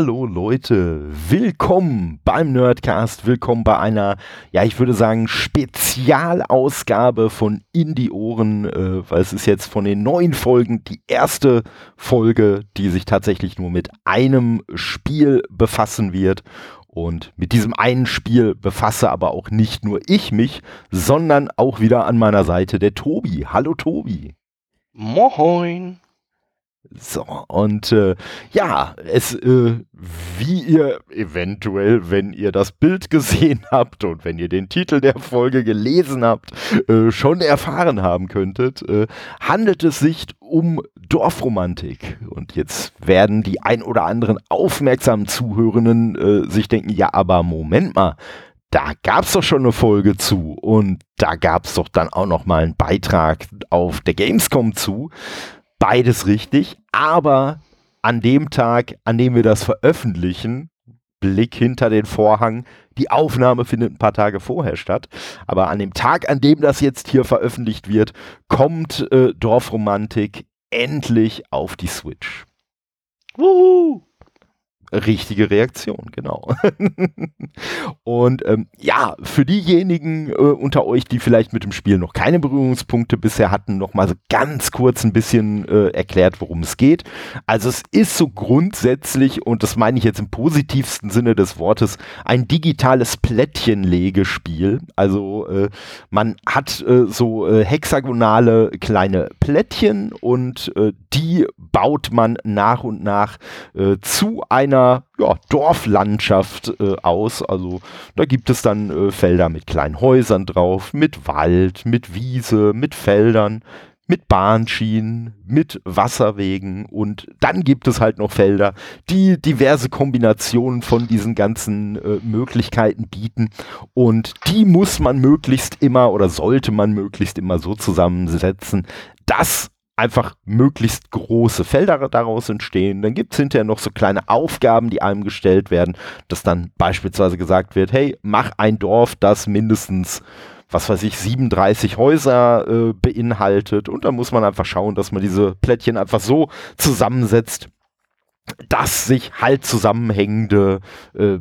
Hallo Leute, willkommen beim Nerdcast, willkommen bei einer, ja ich würde sagen, Spezialausgabe von Indie Ohren, äh, weil es ist jetzt von den neun Folgen die erste Folge, die sich tatsächlich nur mit einem Spiel befassen wird. Und mit diesem einen Spiel befasse aber auch nicht nur ich mich, sondern auch wieder an meiner Seite der Tobi. Hallo Tobi. Moin. So, und äh, ja, es, äh, wie ihr eventuell, wenn ihr das Bild gesehen habt und wenn ihr den Titel der Folge gelesen habt, äh, schon erfahren haben könntet, äh, handelt es sich um Dorfromantik. Und jetzt werden die ein oder anderen aufmerksamen Zuhörenden äh, sich denken, ja, aber Moment mal, da gab's doch schon eine Folge zu und da gab's doch dann auch noch mal einen Beitrag auf der Gamescom zu beides richtig, aber an dem Tag, an dem wir das veröffentlichen, Blick hinter den Vorhang, die Aufnahme findet ein paar Tage vorher statt, aber an dem Tag, an dem das jetzt hier veröffentlicht wird, kommt äh, Dorfromantik endlich auf die Switch. Wuhu! Richtige Reaktion, genau. und ähm, ja, für diejenigen äh, unter euch, die vielleicht mit dem Spiel noch keine Berührungspunkte bisher hatten, noch mal so ganz kurz ein bisschen äh, erklärt, worum es geht. Also es ist so grundsätzlich, und das meine ich jetzt im positivsten Sinne des Wortes, ein digitales Plättchenlegespiel. Also äh, man hat äh, so äh, hexagonale kleine Plättchen und äh, die baut man nach und nach zu einer einer ja, Dorflandschaft äh, aus. Also da gibt es dann äh, Felder mit kleinen Häusern drauf, mit Wald, mit Wiese, mit Feldern, mit Bahnschienen, mit Wasserwegen und dann gibt es halt noch Felder, die diverse Kombinationen von diesen ganzen äh, Möglichkeiten bieten und die muss man möglichst immer oder sollte man möglichst immer so zusammensetzen, dass einfach möglichst große Felder daraus entstehen. Dann gibt es hinterher noch so kleine Aufgaben, die einem gestellt werden, dass dann beispielsweise gesagt wird, hey, mach ein Dorf, das mindestens was weiß ich, 37 Häuser äh, beinhaltet. Und dann muss man einfach schauen, dass man diese Plättchen einfach so zusammensetzt, dass sich halt zusammenhängende äh,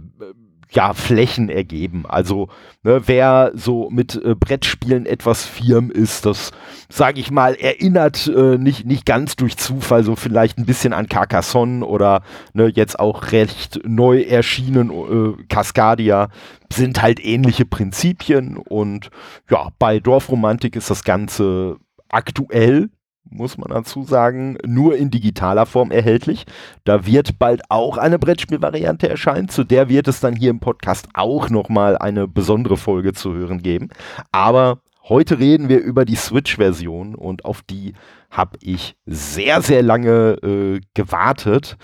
ja, Flächen ergeben. Also ne, wer so mit äh, Brettspielen etwas firm ist, das, sage ich mal, erinnert äh, nicht, nicht ganz durch Zufall so vielleicht ein bisschen an Carcassonne oder ne, jetzt auch recht neu erschienen äh, Cascadia sind halt ähnliche Prinzipien und ja, bei Dorfromantik ist das Ganze aktuell muss man dazu sagen, nur in digitaler Form erhältlich. Da wird bald auch eine Brettspielvariante erscheinen, zu der wird es dann hier im Podcast auch nochmal eine besondere Folge zu hören geben. Aber heute reden wir über die Switch-Version und auf die habe ich sehr, sehr lange äh, gewartet.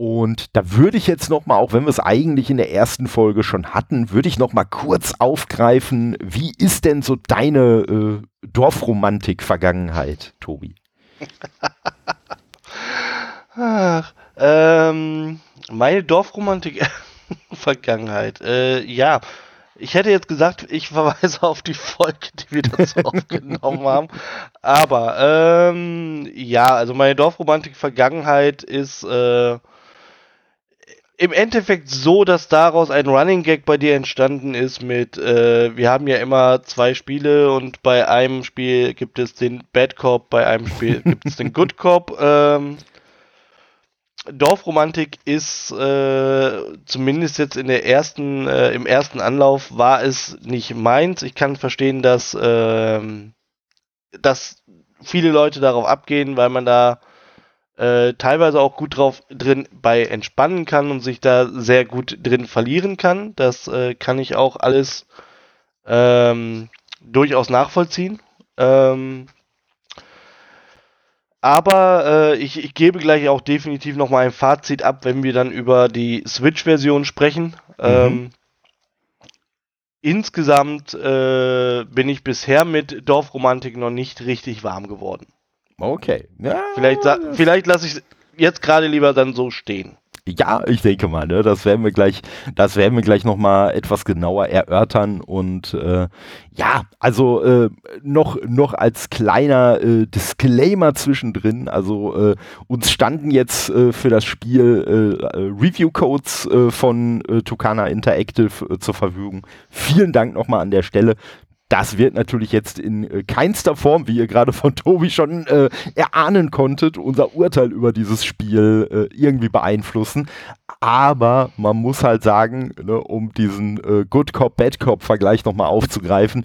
Und da würde ich jetzt noch mal, auch wenn wir es eigentlich in der ersten Folge schon hatten, würde ich noch mal kurz aufgreifen, wie ist denn so deine äh, Dorfromantik-Vergangenheit, Tobi? Ach, ähm, meine Dorfromantik-Vergangenheit, äh, ja. Ich hätte jetzt gesagt, ich verweise auf die Folge, die wir dazu aufgenommen haben. Aber ähm, ja, also meine Dorfromantik-Vergangenheit ist äh, im Endeffekt so, dass daraus ein Running Gag bei dir entstanden ist mit, äh, wir haben ja immer zwei Spiele und bei einem Spiel gibt es den Bad Cop, bei einem Spiel gibt es den Good Cop. Ähm, Dorfromantik ist äh, zumindest jetzt in der ersten, äh, im ersten Anlauf war es nicht meins. Ich kann verstehen, dass, äh, dass viele Leute darauf abgehen, weil man da äh, teilweise auch gut drauf drin bei entspannen kann und sich da sehr gut drin verlieren kann. Das äh, kann ich auch alles ähm, durchaus nachvollziehen. Ähm, aber äh, ich, ich, gebe gleich auch definitiv noch mal ein Fazit ab, wenn wir dann über die Switch-Version sprechen. Mhm. Ähm, insgesamt äh, bin ich bisher mit Dorfromantik noch nicht richtig warm geworden. Okay. Ja, vielleicht vielleicht lasse ich jetzt gerade lieber dann so stehen. Ja, ich denke mal, ne, das werden wir gleich, das werden wir gleich nochmal etwas genauer erörtern und äh, ja, also äh, noch, noch als kleiner äh, Disclaimer zwischendrin, also äh, uns standen jetzt äh, für das Spiel äh, Review-Codes von Tucana Interactive zur Verfügung. Vielen Dank nochmal an der Stelle. Das wird natürlich jetzt in äh, keinster Form, wie ihr gerade von Tobi schon äh, erahnen konntet, unser Urteil über dieses Spiel äh, irgendwie beeinflussen. Aber man muss halt sagen, ne, um diesen äh, Good Cop, Bad Cop Vergleich nochmal aufzugreifen,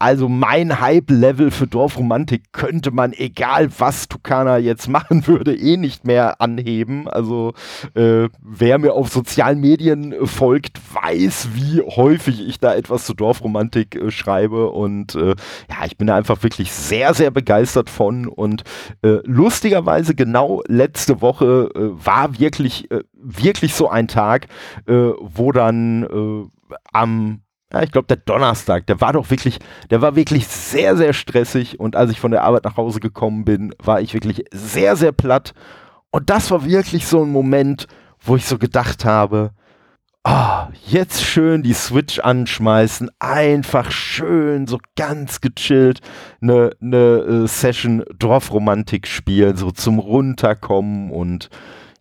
also mein Hype-Level für Dorfromantik könnte man, egal was Tukana jetzt machen würde, eh nicht mehr anheben. Also äh, wer mir auf sozialen Medien äh, folgt, weiß, wie häufig ich da etwas zu Dorfromantik äh, schreibe. Und äh, ja, ich bin da einfach wirklich sehr, sehr begeistert von. Und äh, lustigerweise genau letzte Woche äh, war wirklich, wirklich so ein Tag, wo dann am ja, ich glaube, der Donnerstag, der war doch wirklich, der war wirklich sehr, sehr stressig. Und als ich von der Arbeit nach Hause gekommen bin, war ich wirklich sehr, sehr platt. Und das war wirklich so ein Moment, wo ich so gedacht habe, ah, jetzt schön die Switch anschmeißen, einfach schön, so ganz gechillt, eine ne, äh, Session Dorfromantik spielen, so zum Runterkommen und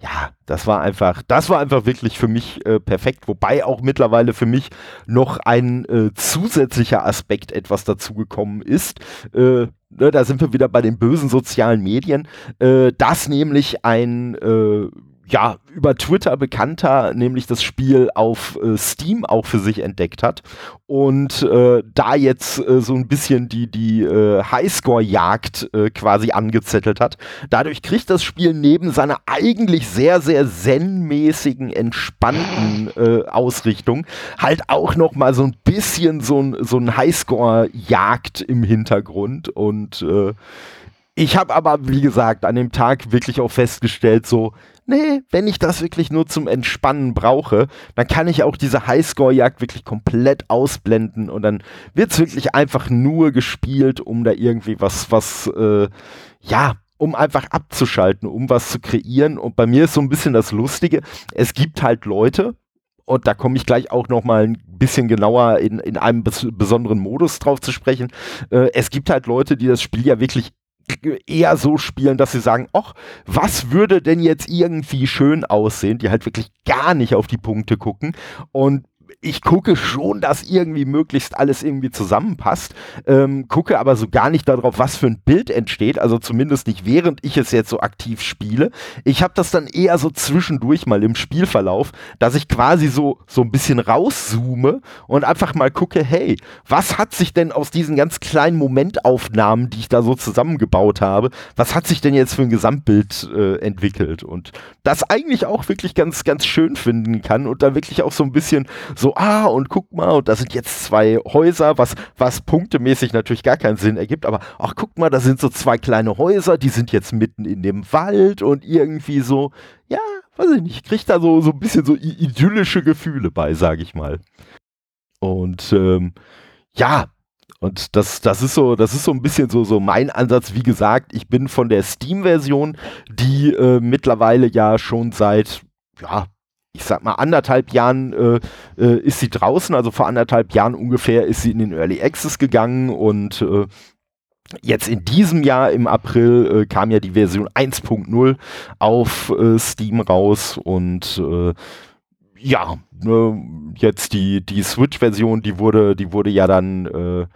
ja, das war einfach, das war einfach wirklich für mich äh, perfekt, wobei auch mittlerweile für mich noch ein äh, zusätzlicher Aspekt etwas dazugekommen ist. Äh, ne, da sind wir wieder bei den bösen sozialen Medien, äh, dass nämlich ein äh, ja, über Twitter bekannter, nämlich das Spiel auf äh, Steam auch für sich entdeckt hat und äh, da jetzt äh, so ein bisschen die, die äh, Highscore-Jagd äh, quasi angezettelt hat. Dadurch kriegt das Spiel neben seiner eigentlich sehr, sehr zen-mäßigen, entspannten äh, Ausrichtung halt auch noch mal so ein bisschen so ein, so ein Highscore-Jagd im Hintergrund und ich habe aber, wie gesagt, an dem Tag wirklich auch festgestellt, so, nee, wenn ich das wirklich nur zum Entspannen brauche, dann kann ich auch diese Highscore-Jagd wirklich komplett ausblenden und dann wird es wirklich einfach nur gespielt, um da irgendwie was, was, äh, ja, um einfach abzuschalten, um was zu kreieren. Und bei mir ist so ein bisschen das Lustige, es gibt halt Leute, und da komme ich gleich auch noch mal ein bisschen genauer in, in einem bes besonderen Modus drauf zu sprechen. Äh, es gibt halt Leute, die das Spiel ja wirklich eher so spielen, dass sie sagen, ach, was würde denn jetzt irgendwie schön aussehen, die halt wirklich gar nicht auf die Punkte gucken. Und ich gucke schon, dass irgendwie möglichst alles irgendwie zusammenpasst, ähm, gucke aber so gar nicht darauf, was für ein Bild entsteht, also zumindest nicht während ich es jetzt so aktiv spiele. Ich habe das dann eher so zwischendurch mal im Spielverlauf, dass ich quasi so, so ein bisschen rauszoome und einfach mal gucke, hey, was hat sich denn aus diesen ganz kleinen Momentaufnahmen, die ich da so zusammengebaut habe, was hat sich denn jetzt für ein Gesamtbild äh, entwickelt? Und das eigentlich auch wirklich ganz, ganz schön finden kann und da wirklich auch so ein bisschen so ah, und guck mal, und da sind jetzt zwei Häuser, was, was punktemäßig natürlich gar keinen Sinn ergibt, aber ach, guck mal, da sind so zwei kleine Häuser, die sind jetzt mitten in dem Wald und irgendwie so, ja, weiß ich nicht, ich krieg da so, so ein bisschen so idyllische Gefühle bei, sag ich mal. Und ähm, ja, und das, das ist so, das ist so ein bisschen so, so mein Ansatz. Wie gesagt, ich bin von der Steam-Version, die äh, mittlerweile ja schon seit, ja, ich sag mal, anderthalb Jahren äh, äh, ist sie draußen, also vor anderthalb Jahren ungefähr ist sie in den Early Access gegangen und äh, Jetzt in diesem Jahr im April äh, kam ja die Version 1.0 auf äh, Steam raus und äh, ja, ne, jetzt die, die Switch-Version, die wurde, die wurde ja dann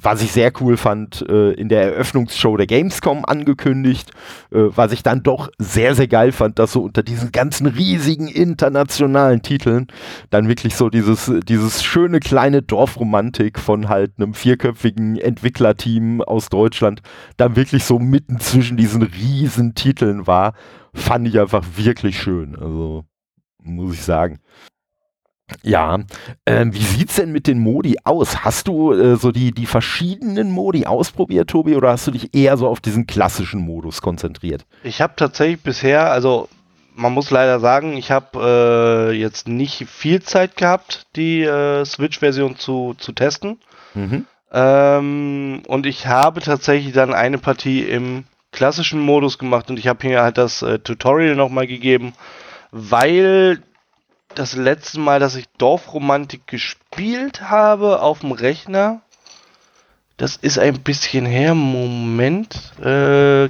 was ich sehr cool fand, äh, in der Eröffnungsshow der Gamescom angekündigt, äh, was ich dann doch sehr, sehr geil fand, dass so unter diesen ganzen riesigen internationalen Titeln dann wirklich so dieses, dieses schöne kleine Dorfromantik von halt einem vierköpfigen Entwicklerteam aus Deutschland dann wirklich so mitten zwischen diesen riesen Titeln war, fand ich einfach wirklich schön. Also, muss ich sagen. Ja, ähm, wie sieht's denn mit den Modi aus? Hast du äh, so die, die verschiedenen Modi ausprobiert, Tobi, oder hast du dich eher so auf diesen klassischen Modus konzentriert? Ich habe tatsächlich bisher, also man muss leider sagen, ich habe äh, jetzt nicht viel Zeit gehabt, die äh, Switch-Version zu, zu testen. Mhm. Ähm, und ich habe tatsächlich dann eine Partie im klassischen Modus gemacht und ich habe hier halt das äh, Tutorial nochmal gegeben weil das letzte Mal, dass ich Dorfromantik gespielt habe auf dem Rechner, das ist ein bisschen her. Moment. Äh,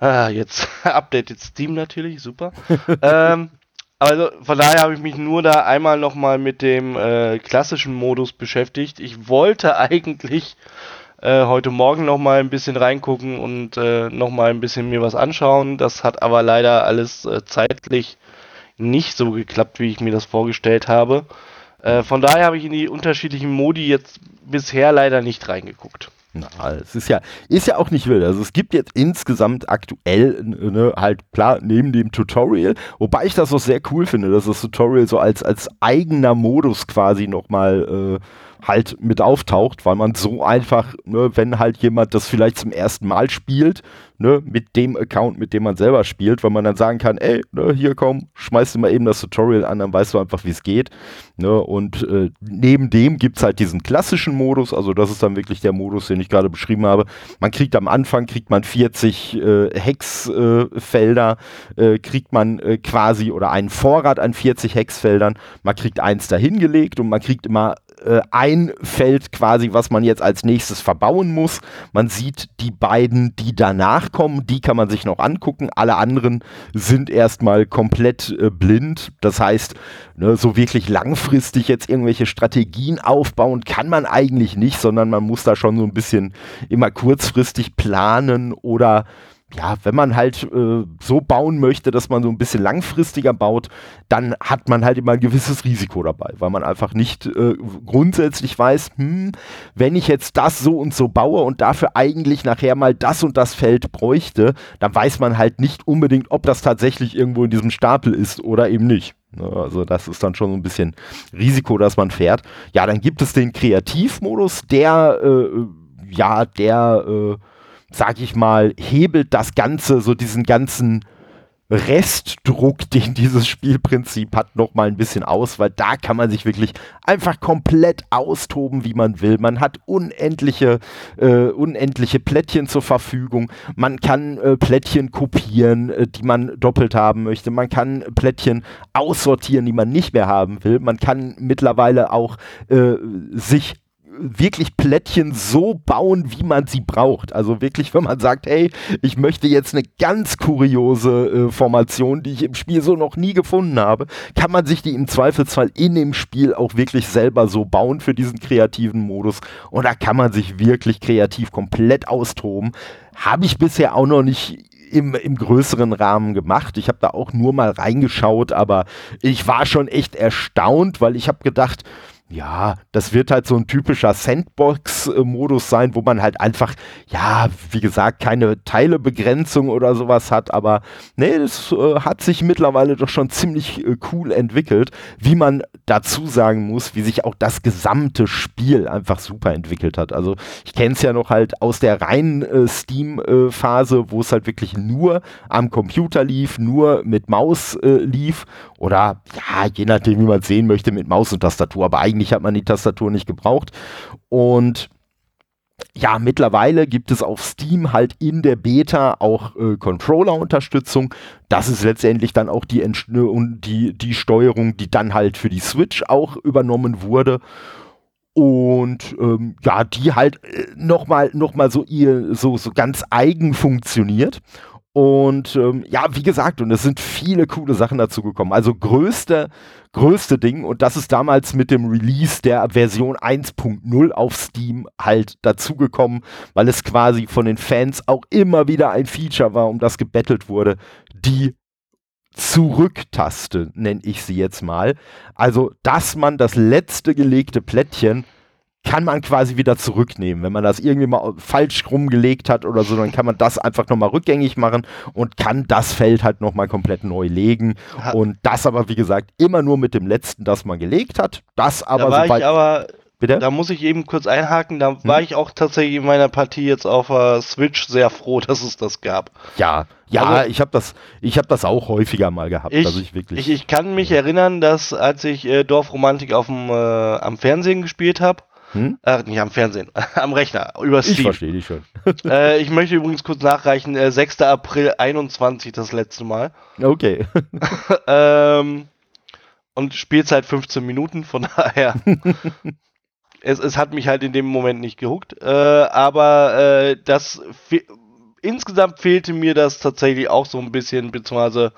ah, jetzt updated Steam natürlich, super. ähm, also von daher habe ich mich nur da einmal nochmal mit dem äh, klassischen Modus beschäftigt. Ich wollte eigentlich äh, heute Morgen nochmal ein bisschen reingucken und äh, nochmal ein bisschen mir was anschauen. Das hat aber leider alles äh, zeitlich nicht so geklappt, wie ich mir das vorgestellt habe. Äh, von daher habe ich in die unterschiedlichen Modi jetzt bisher leider nicht reingeguckt. Na, es ist ja, ist ja auch nicht wild. Also es gibt jetzt insgesamt aktuell, ne, halt klar, neben dem Tutorial, wobei ich das auch sehr cool finde, dass das Tutorial so als, als eigener Modus quasi nochmal äh, halt mit auftaucht, weil man so einfach, ne, wenn halt jemand das vielleicht zum ersten Mal spielt, ne, mit dem Account, mit dem man selber spielt, weil man dann sagen kann, ey, ne, hier komm, schmeißt du mal eben das Tutorial an, dann weißt du einfach, wie es geht. Ne, und äh, neben dem gibt es halt diesen klassischen Modus, also das ist dann wirklich der Modus, den ich gerade beschrieben habe. Man kriegt am Anfang, kriegt man 40 äh, Hexfelder, äh, kriegt man äh, quasi, oder einen Vorrat an 40 Hexfeldern, man kriegt eins dahingelegt und man kriegt immer äh, ein Feld quasi, was man jetzt als nächstes verbauen muss. Man sieht die beiden, die danach kommen, die kann man sich noch angucken. Alle anderen sind erstmal komplett äh, blind. Das heißt, ne, so wirklich langfristig jetzt irgendwelche Strategien aufbauen kann man eigentlich nicht, sondern man muss da schon so ein bisschen immer kurzfristig planen oder ja, wenn man halt äh, so bauen möchte, dass man so ein bisschen langfristiger baut, dann hat man halt immer ein gewisses Risiko dabei, weil man einfach nicht äh, grundsätzlich weiß, hm, wenn ich jetzt das so und so baue und dafür eigentlich nachher mal das und das Feld bräuchte, dann weiß man halt nicht unbedingt, ob das tatsächlich irgendwo in diesem Stapel ist oder eben nicht. Ne, also das ist dann schon so ein bisschen Risiko, dass man fährt. Ja, dann gibt es den Kreativmodus, der, äh, ja, der, äh, sag ich mal, hebelt das Ganze, so diesen ganzen Restdruck, den dieses Spielprinzip hat, noch mal ein bisschen aus, weil da kann man sich wirklich einfach komplett austoben, wie man will. Man hat unendliche, äh, unendliche Plättchen zur Verfügung. Man kann äh, Plättchen kopieren, äh, die man doppelt haben möchte. Man kann Plättchen aussortieren, die man nicht mehr haben will. Man kann mittlerweile auch äh, sich wirklich Plättchen so bauen, wie man sie braucht. Also wirklich, wenn man sagt, hey, ich möchte jetzt eine ganz kuriose äh, Formation, die ich im Spiel so noch nie gefunden habe, kann man sich die im Zweifelsfall in dem Spiel auch wirklich selber so bauen für diesen kreativen Modus. Und da kann man sich wirklich kreativ komplett austoben. Habe ich bisher auch noch nicht im, im größeren Rahmen gemacht. Ich habe da auch nur mal reingeschaut, aber ich war schon echt erstaunt, weil ich habe gedacht, ja, das wird halt so ein typischer Sandbox-Modus sein, wo man halt einfach, ja, wie gesagt, keine Teilebegrenzung oder sowas hat, aber nee, das äh, hat sich mittlerweile doch schon ziemlich äh, cool entwickelt, wie man dazu sagen muss, wie sich auch das gesamte Spiel einfach super entwickelt hat. Also ich kenne es ja noch halt aus der reinen äh, Steam-Phase, wo es halt wirklich nur am Computer lief, nur mit Maus äh, lief oder ja, je nachdem, wie man es sehen möchte, mit Maus und Tastatur, aber eigentlich eigentlich hat man die Tastatur nicht gebraucht. Und ja, mittlerweile gibt es auf Steam halt in der Beta auch äh, Controller-Unterstützung. Das ist letztendlich dann auch die, die, die Steuerung, die dann halt für die Switch auch übernommen wurde. Und ähm, ja, die halt äh, nochmal noch mal so so, so ganz eigen funktioniert. Und ähm, ja, wie gesagt, und es sind viele coole Sachen dazu gekommen. Also größte, größte Ding, und das ist damals mit dem Release der Version 1.0 auf Steam halt dazugekommen, weil es quasi von den Fans auch immer wieder ein Feature war, um das gebettelt wurde, die Zurücktaste, nenne ich sie jetzt mal. Also, dass man das letzte gelegte Plättchen kann man quasi wieder zurücknehmen. Wenn man das irgendwie mal falsch rumgelegt hat oder so, dann kann man das einfach nochmal rückgängig machen und kann das Feld halt nochmal komplett neu legen. Ha. Und das aber, wie gesagt, immer nur mit dem letzten, das man gelegt hat. Das aber da aber Bitte? Da muss ich eben kurz einhaken. Da hm? war ich auch tatsächlich in meiner Partie jetzt auf der Switch sehr froh, dass es das gab. Ja, ja, also, ich habe das, ich habe das auch häufiger mal gehabt. Ich, also ich, wirklich, ich, ich kann mich ja. erinnern, dass als ich äh, Dorfromantik auf dem, äh, am Fernsehen gespielt habe, Hm? Äh, nicht am Fernsehen, am Rechner, über Steam. Ich verstehe dich schon. äh, ich möchte übrigens kurz nachreichen, äh, 6. April 21 das letzte Mal. Okay. ähm, und Spielzeit 15 Minuten, von daher. es, es hat mich halt in dem Moment nicht gehuckt. Äh, aber äh, das insgesamt fehlte mir das tatsächlich auch so ein bisschen, beziehungsweise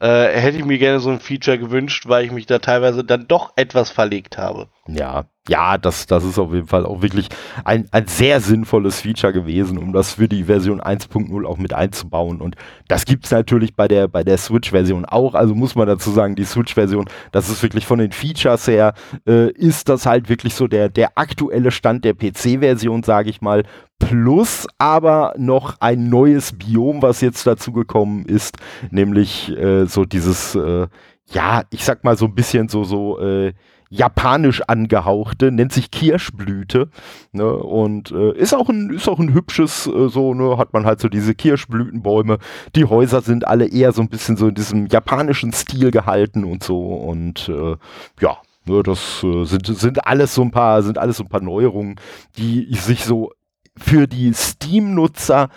äh, hätte ich mir gerne so ein Feature gewünscht, weil ich mich da teilweise dann doch etwas verlegt habe. Ja, ja, das, das ist auf jeden Fall auch wirklich ein, ein sehr sinnvolles Feature gewesen, um das für die Version 1.0 auch mit einzubauen. Und das gibt es natürlich bei der, bei der Switch-Version auch. Also muss man dazu sagen, die Switch-Version, das ist wirklich von den Features her, äh, ist das halt wirklich so der, der aktuelle Stand der PC-Version, sage ich mal. Plus aber noch ein neues Biom, was jetzt dazu gekommen ist, nämlich äh, so dieses, äh, ja, ich sag mal so ein bisschen so, so, äh, japanisch angehauchte, nennt sich Kirschblüte. Ne? Und äh, ist, auch ein, ist auch ein hübsches, äh, so, ne, hat man halt so diese Kirschblütenbäume. Die Häuser sind alle eher so ein bisschen so in diesem japanischen Stil gehalten und so. Und äh, ja, ne, das äh, sind, sind alles so ein paar, sind alles so ein paar Neuerungen, die sich so für die Steam-Nutzer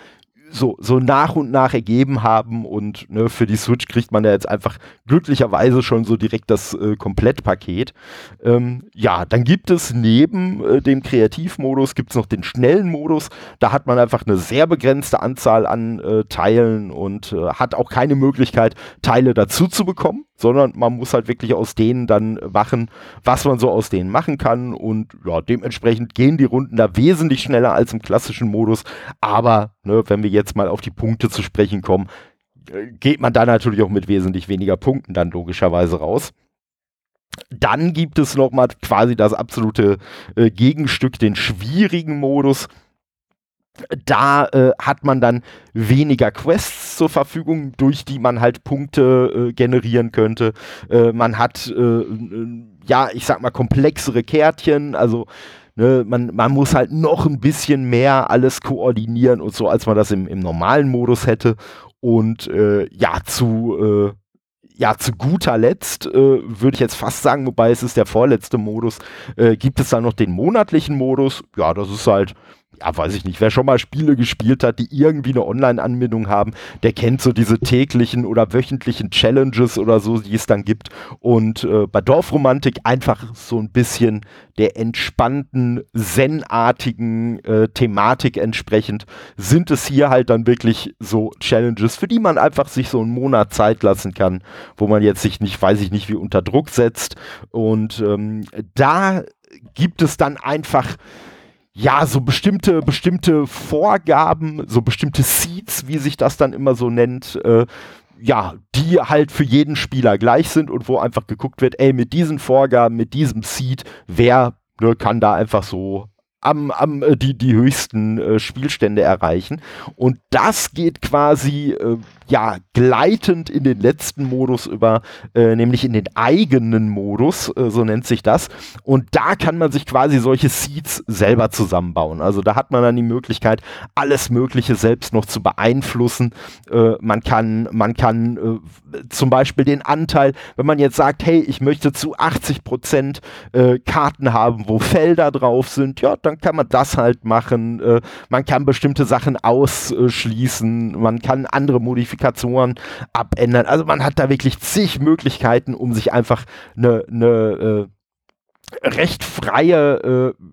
so, so nach und nach ergeben haben und ne, für die Switch kriegt man ja jetzt einfach glücklicherweise schon so direkt das äh, Komplettpaket. Ähm, ja, dann gibt es neben äh, dem Kreativmodus gibt es noch den schnellen Modus. Da hat man einfach eine sehr begrenzte Anzahl an äh, Teilen und äh, hat auch keine Möglichkeit, Teile dazu zu bekommen sondern man muss halt wirklich aus denen dann machen, was man so aus denen machen kann und ja, dementsprechend gehen die Runden da wesentlich schneller als im klassischen Modus, aber ne, wenn wir jetzt mal auf die Punkte zu sprechen kommen, äh, geht man da natürlich auch mit wesentlich weniger Punkten dann logischerweise raus. Dann gibt es nochmal quasi das absolute äh, Gegenstück, den schwierigen Modus da äh, hat man dann weniger Quests zur Verfügung, durch die man halt Punkte äh, generieren könnte. Äh, man hat, äh, ja, ich sag mal, komplexere Kärtchen, also ne, man, man muss halt noch ein bisschen mehr alles koordinieren und so, als man das im, im normalen Modus hätte. Und äh, ja, zu äh, ja, zu guter Letzt äh, würde ich jetzt fast sagen, wobei es ist der vorletzte Modus, äh, gibt es dann noch den monatlichen Modus. Ja, das ist halt ja, weiß ich nicht, wer schon mal Spiele gespielt hat, die irgendwie eine Online-Anbindung haben, der kennt so diese täglichen oder wöchentlichen Challenges oder so, die es dann gibt. Und äh, bei Dorfromantik einfach so ein bisschen der entspannten, zen-artigen äh, Thematik entsprechend sind es hier halt dann wirklich so Challenges, für die man einfach sich so einen Monat Zeit lassen kann, wo man jetzt sich nicht, weiß ich nicht, wie unter Druck setzt. Und ähm, da gibt es dann einfach ja, so bestimmte, bestimmte Vorgaben, so bestimmte Seeds, wie sich das dann immer so nennt, äh, ja, die halt für jeden Spieler gleich sind und wo einfach geguckt wird, ey, mit diesen Vorgaben, mit diesem Seed, wer ne, kann da einfach so am, am äh, die, die höchsten äh, Spielstände erreichen. Und das geht quasi äh, ja gleitend in den letzten Modus über, äh, nämlich in den eigenen Modus, äh, so nennt sich das. Und da kann man sich quasi solche Seeds selber zusammenbauen. Also da hat man dann die Möglichkeit, alles Mögliche selbst noch zu beeinflussen. Äh, man kann, man kann zum Beispiel den Anteil, wenn man jetzt sagt, hey, ich möchte zu 80 Prozent Karten haben, wo Felder drauf sind, ja, dann dann kann man das halt machen. Äh, man kann bestimmte Sachen ausschließen, man kann andere Modifikationen abändern. Also man hat da wirklich zig Möglichkeiten, um sich einfach eine ne, äh, recht freie äh,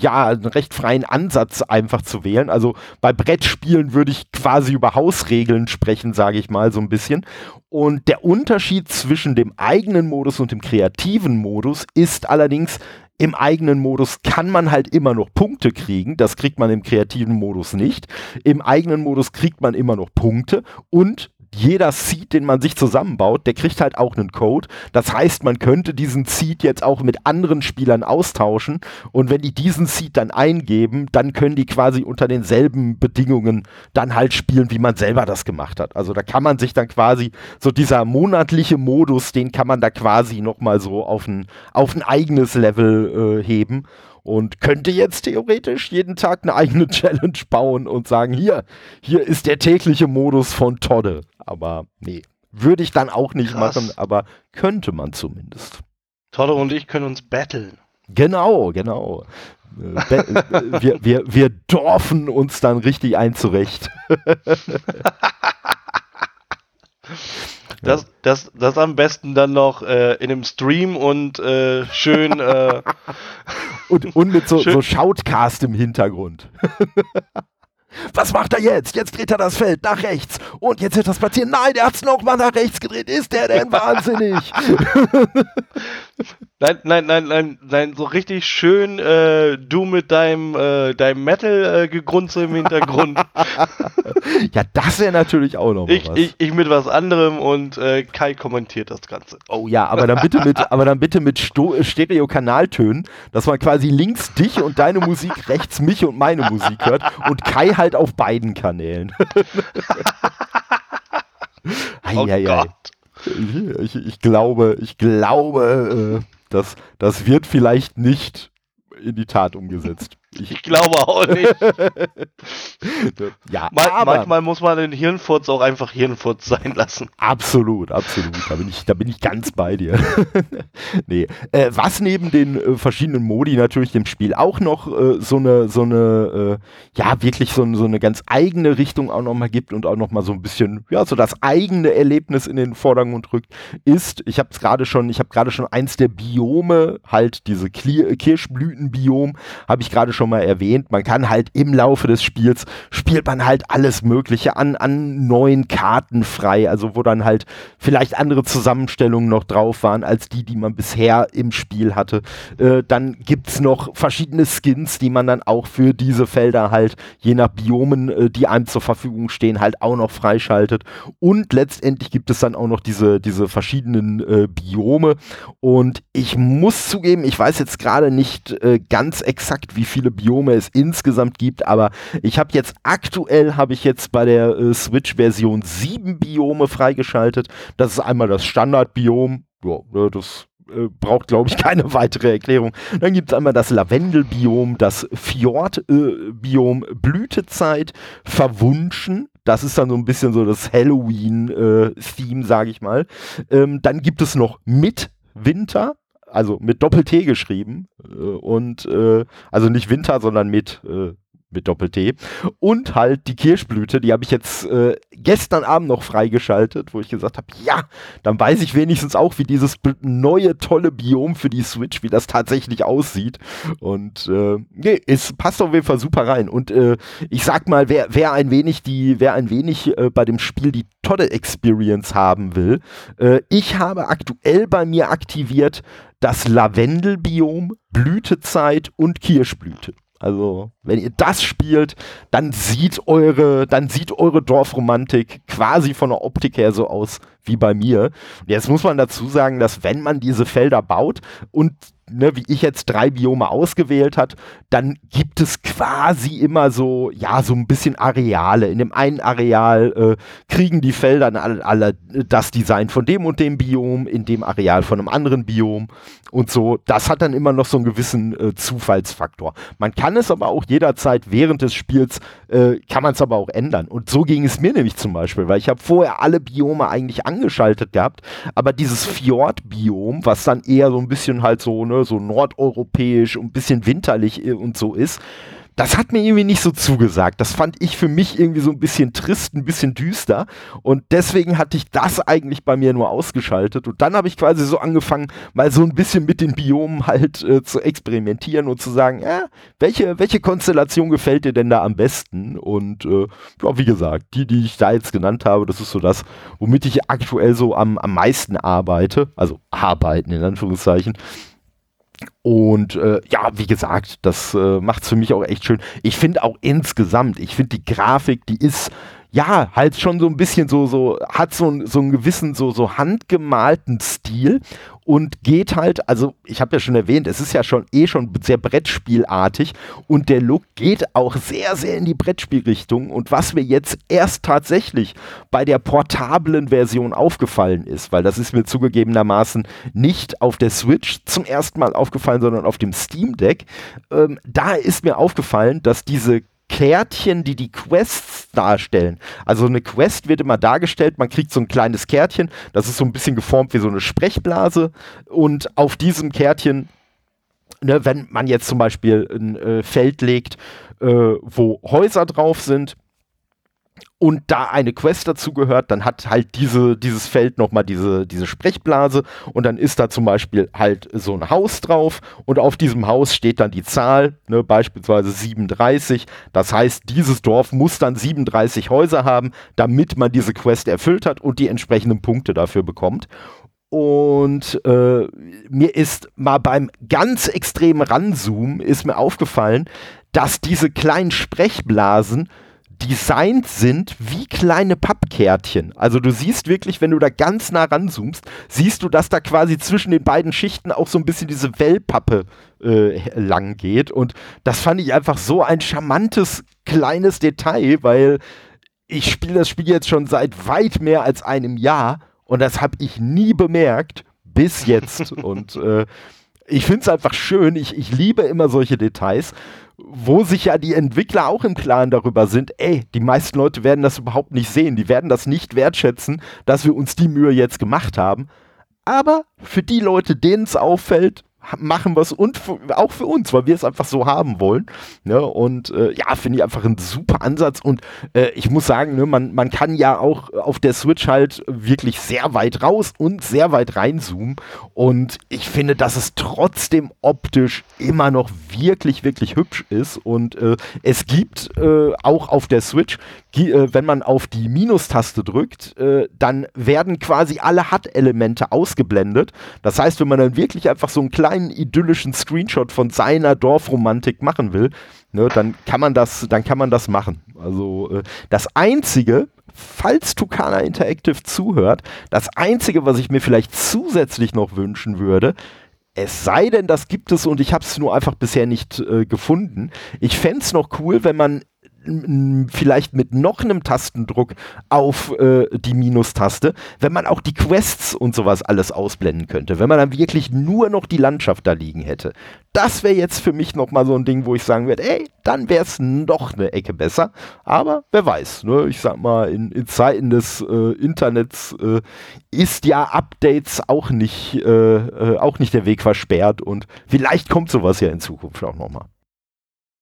ja, einen recht freien Ansatz einfach zu wählen. Also bei Brettspielen würde ich quasi über Hausregeln sprechen, sage ich mal so ein bisschen. Und der Unterschied zwischen dem eigenen Modus und dem kreativen Modus ist allerdings, im eigenen Modus kann man halt immer noch Punkte kriegen. Das kriegt man im kreativen Modus nicht. Im eigenen Modus kriegt man immer noch Punkte und jeder Seed, den man sich zusammenbaut, der kriegt halt auch einen Code. Das heißt, man könnte diesen Seed jetzt auch mit anderen Spielern austauschen und wenn die diesen Seed dann eingeben, dann können die quasi unter denselben Bedingungen dann halt spielen, wie man selber das gemacht hat. Also da kann man sich dann quasi so dieser monatliche Modus, den kann man da quasi nochmal so auf ein, auf ein eigenes Level äh, heben und könnte jetzt theoretisch jeden Tag eine eigene Challenge bauen und sagen, hier, hier ist der tägliche Modus von Todde. Aber nee, würde ich dann auch nicht Krass. machen, aber könnte man zumindest. Todde und ich können uns battlen. Genau, genau. Äh, äh, wir, wir, wir dorfen uns dann richtig ein zurecht. Das, das, das am besten dann noch äh, in einem Stream und äh, schön. Äh, und, und mit so, so Shoutcast im Hintergrund. Was macht er jetzt? Jetzt dreht er das Feld nach rechts. Und jetzt wird das passieren. Nein, der hat es nochmal nach rechts gedreht. Ist der denn wahnsinnig? nein, nein, nein, nein, nein, so richtig schön äh, du mit deinem, äh, deinem Metal-Gegrunze äh, im Hintergrund. ja, das wäre natürlich auch noch ich, was. Ich, ich mit was anderem und äh, Kai kommentiert das Ganze. Oh ja, aber dann bitte mit, aber dann bitte mit Stereo-Kanaltönen, dass man quasi links dich und deine Musik, rechts mich und meine Musik hört und Kai halt auf beiden Kanälen. oh ei, Gott. Ich, ich, glaube, ich glaube, äh, das, das wird vielleicht nicht in die Tat umgesetzt. Ich, glaube auch nicht. ja, aber, manchmal muss man den Hirnfurz auch einfach Hirnfurz sein lassen. Absolut, absolut. Da bin ich, da bin ich ganz bei dir. nee. Äh, was neben den äh, verschiedenen Modi natürlich dem Spiel auch noch äh, so eine, so eine, äh, ja, wirklich so, so eine ganz eigene Richtung auch nochmal gibt und auch nochmal so ein bisschen, ja, so das eigene Erlebnis in den Vordergrund rückt, ist, ich habe es gerade schon, ich habe gerade schon eins der Biome, halt diese Kirschblütenbiom, habe ich gerade schon schon mal erwähnt, man kann halt im Laufe des Spiels, spielt man halt alles Mögliche an, an neuen Karten frei, also wo dann halt vielleicht andere Zusammenstellungen noch drauf waren, als die, die man bisher im Spiel hatte. Äh, dann gibt es noch verschiedene Skins, die man dann auch für diese Felder halt, je nach Biomen, äh, die einem zur Verfügung stehen, halt auch noch freischaltet. Und letztendlich gibt es dann auch noch diese, diese verschiedenen äh, Biome. Und ich muss zugeben, ich weiß jetzt gerade nicht äh, ganz exakt, wie viele viele Biome es insgesamt gibt, aber ich habe jetzt aktuell habe ich jetzt bei der äh, Switch Version sieben Biome freigeschaltet. Das ist einmal das Standardbiom, ja, ne, das äh, braucht, glaube ich, keine weitere Erklärung. Dann gibt es einmal das Lavendelbiom, das Fjordbiom, äh, Blütezeit, Verwunschen. Das ist dann so ein bisschen so das Halloween-Theme, äh, sage ich mal. Ähm, dann gibt es noch Midwinter also mit Doppel-T geschrieben äh, und äh, also nicht Winter, sondern mit äh, mit Doppel-T. Und halt die Kirschblüte, die habe ich jetzt äh, gestern Abend noch freigeschaltet, wo ich gesagt habe, ja, dann weiß ich wenigstens auch, wie dieses neue tolle Biom für die Switch, wie das tatsächlich aussieht. Und äh, nee, es passt auf jeden Fall super rein. Und äh, ich sag mal, wer, wer ein wenig die, wer ein wenig äh, bei dem Spiel die tolle Experience haben will, äh, ich habe aktuell bei mir aktiviert das Lavendelbiom, Blütezeit und Kirschblüte. Also, wenn ihr das spielt, dann sieht eure, dann sieht eure Dorfromantik quasi von der Optik her so aus wie bei mir. Und jetzt muss man dazu sagen, dass wenn man diese Felder baut und ne, wie ich jetzt drei Biome ausgewählt hat, dann gibt es quasi immer so, ja, so ein bisschen Areale. In dem einen Areal äh, kriegen die Felder alle, alle das Design von dem und dem Biom, in dem Areal von einem anderen Biom und so. Das hat dann immer noch so einen gewissen äh, Zufallsfaktor. Man kann es aber auch jederzeit während des Spiels, äh, kann man es aber auch ändern. Und so ging es mir nämlich zum Beispiel, weil ich habe vorher alle Biome eigentlich angeschaltet gehabt, aber dieses Fjord-Biom, was dann eher so ein bisschen halt so, ne, so nordeuropäisch und ein bisschen winterlich äh, und so ist, das hat mir irgendwie nicht so zugesagt. Das fand ich für mich irgendwie so ein bisschen trist, ein bisschen düster. Und deswegen hatte ich das eigentlich bei mir nur ausgeschaltet. Und dann habe ich quasi so angefangen, mal so ein bisschen mit den Biomen halt äh, zu experimentieren und zu sagen, ja, welche, welche Konstellation gefällt dir denn da am besten? Und äh, ja, wie gesagt, die, die ich da jetzt genannt habe, das ist so das, womit ich aktuell so am, am meisten arbeite. Also arbeiten in Anführungszeichen. Und äh, ja, wie gesagt, das äh, macht es für mich auch echt schön. Ich finde auch insgesamt, ich finde die Grafik, die ist ja, halt schon so ein bisschen so, so, hat so, so einen gewissen, so, so handgemalten Stil und geht halt, also ich habe ja schon erwähnt, es ist ja schon eh schon sehr Brettspielartig und der Look geht auch sehr, sehr in die Brettspielrichtung und was mir jetzt erst tatsächlich bei der portablen Version aufgefallen ist, weil das ist mir zugegebenermaßen nicht auf der Switch zum ersten Mal aufgefallen, sondern auf dem Steam Deck, ähm, da ist mir aufgefallen, dass diese Kärtchen, die die Quests darstellen. Also eine Quest wird immer dargestellt, man kriegt so ein kleines Kärtchen, das ist so ein bisschen geformt wie so eine Sprechblase und auf diesem Kärtchen ne, wenn man jetzt zum Beispiel ein äh, Feld legt, äh, wo Häuser drauf sind, und da eine Quest dazu gehört, dann hat halt diese, dieses Feld nochmal diese, diese Sprechblase und dann ist da zum Beispiel halt so ein Haus drauf und auf diesem Haus steht dann die Zahl, ne, beispielsweise 37. Das heißt, dieses Dorf muss dann 37 Häuser haben, damit man diese Quest erfüllt hat und die entsprechenden Punkte dafür bekommt. Und äh, mir ist mal beim ganz extremen Ranzoomen ist mir aufgefallen, dass diese kleinen Sprechblasen designt sind wie kleine Pappkärtchen. Also du siehst wirklich, wenn du da ganz nah ranzoomst, siehst du, dass da quasi zwischen den beiden Schichten auch so ein bisschen diese Wellpappe äh, lang geht. Und das fand ich einfach so ein charmantes kleines Detail, weil ich spiele das Spiel jetzt schon seit weit mehr als einem Jahr und das habe ich nie bemerkt bis jetzt. und äh, ich finde es einfach schön. Ich, ich liebe immer solche Details wo sich ja die Entwickler auch im Klaren darüber sind, ey, die meisten Leute werden das überhaupt nicht sehen, die werden das nicht wertschätzen, dass wir uns die Mühe jetzt gemacht haben. Aber für die Leute, denen es auffällt, machen wir es und auch für uns, weil wir es einfach so haben wollen. Ne? Und äh, ja, finde ich einfach ein super Ansatz. Und äh, ich muss sagen, ne, man, man kann ja auch auf der Switch halt wirklich sehr weit raus und sehr weit reinzoomen. Und ich finde, dass es trotzdem optisch immer noch wirklich, wirklich hübsch ist. Und äh, es gibt äh, auch auf der Switch äh, wenn man auf die Minustaste drückt, äh, dann werden quasi alle HUD-Elemente ausgeblendet. Das heißt, wenn man dann wirklich einfach so einen kleinen idyllischen Screenshot von seiner Dorfromantik machen will, ne, dann kann man das, dann kann man das machen. Also äh, das einzige, falls Tucana Interactive zuhört, das einzige, was ich mir vielleicht zusätzlich noch wünschen würde, es sei denn, das gibt es und ich habe es nur einfach bisher nicht äh, gefunden. Ich fände es noch cool, wenn man vielleicht mit noch einem Tastendruck auf äh, die Minustaste, wenn man auch die Quests und sowas alles ausblenden könnte, wenn man dann wirklich nur noch die Landschaft da liegen hätte. Das wäre jetzt für mich nochmal so ein Ding, wo ich sagen würde, ey, dann wäre es noch eine Ecke besser. Aber wer weiß, ne? ich sag mal, in, in Zeiten des äh, Internets äh, ist ja Updates auch nicht, äh, äh, auch nicht der Weg versperrt und vielleicht kommt sowas ja in Zukunft auch nochmal.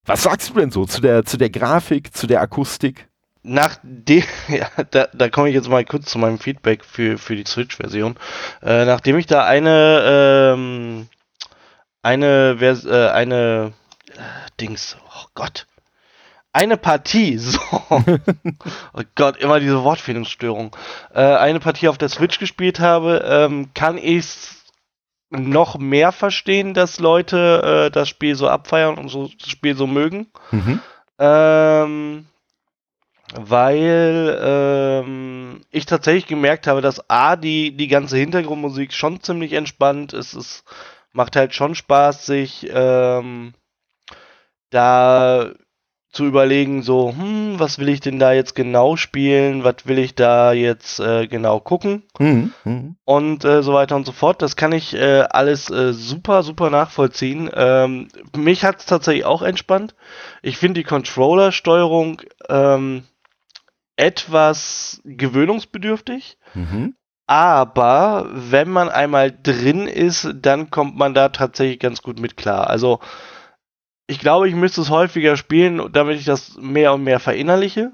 Was sagst du denn so zu der, zu der Grafik, zu der Akustik? Nachdem, ja, da, da komme ich jetzt mal kurz zu meinem Feedback für, für die Switch-Version. Äh, nachdem ich da eine, ähm, eine, Vers äh, eine, äh, Dings, oh Gott, eine Partie, so, oh Gott, immer diese Wortfindungsstörung, äh, eine Partie auf der Switch gespielt habe, ähm, kann ich noch mehr verstehen, dass Leute äh, das Spiel so abfeiern und so das Spiel so mögen. Mhm. Ähm, weil ähm, ich tatsächlich gemerkt habe, dass A, die, die ganze Hintergrundmusik schon ziemlich entspannt ist. Es macht halt schon Spaß, sich ähm, da zu überlegen, so, hm, was will ich denn da jetzt genau spielen, was will ich da jetzt äh, genau gucken mhm. Mhm. und äh, so weiter und so fort. Das kann ich äh, alles äh, super, super nachvollziehen. Ähm, mich hat es tatsächlich auch entspannt. Ich finde die Controller-Steuerung ähm, etwas gewöhnungsbedürftig. Mhm. Aber wenn man einmal drin ist, dann kommt man da tatsächlich ganz gut mit klar. Also ich glaube, ich müsste es häufiger spielen, damit ich das mehr und mehr verinnerliche.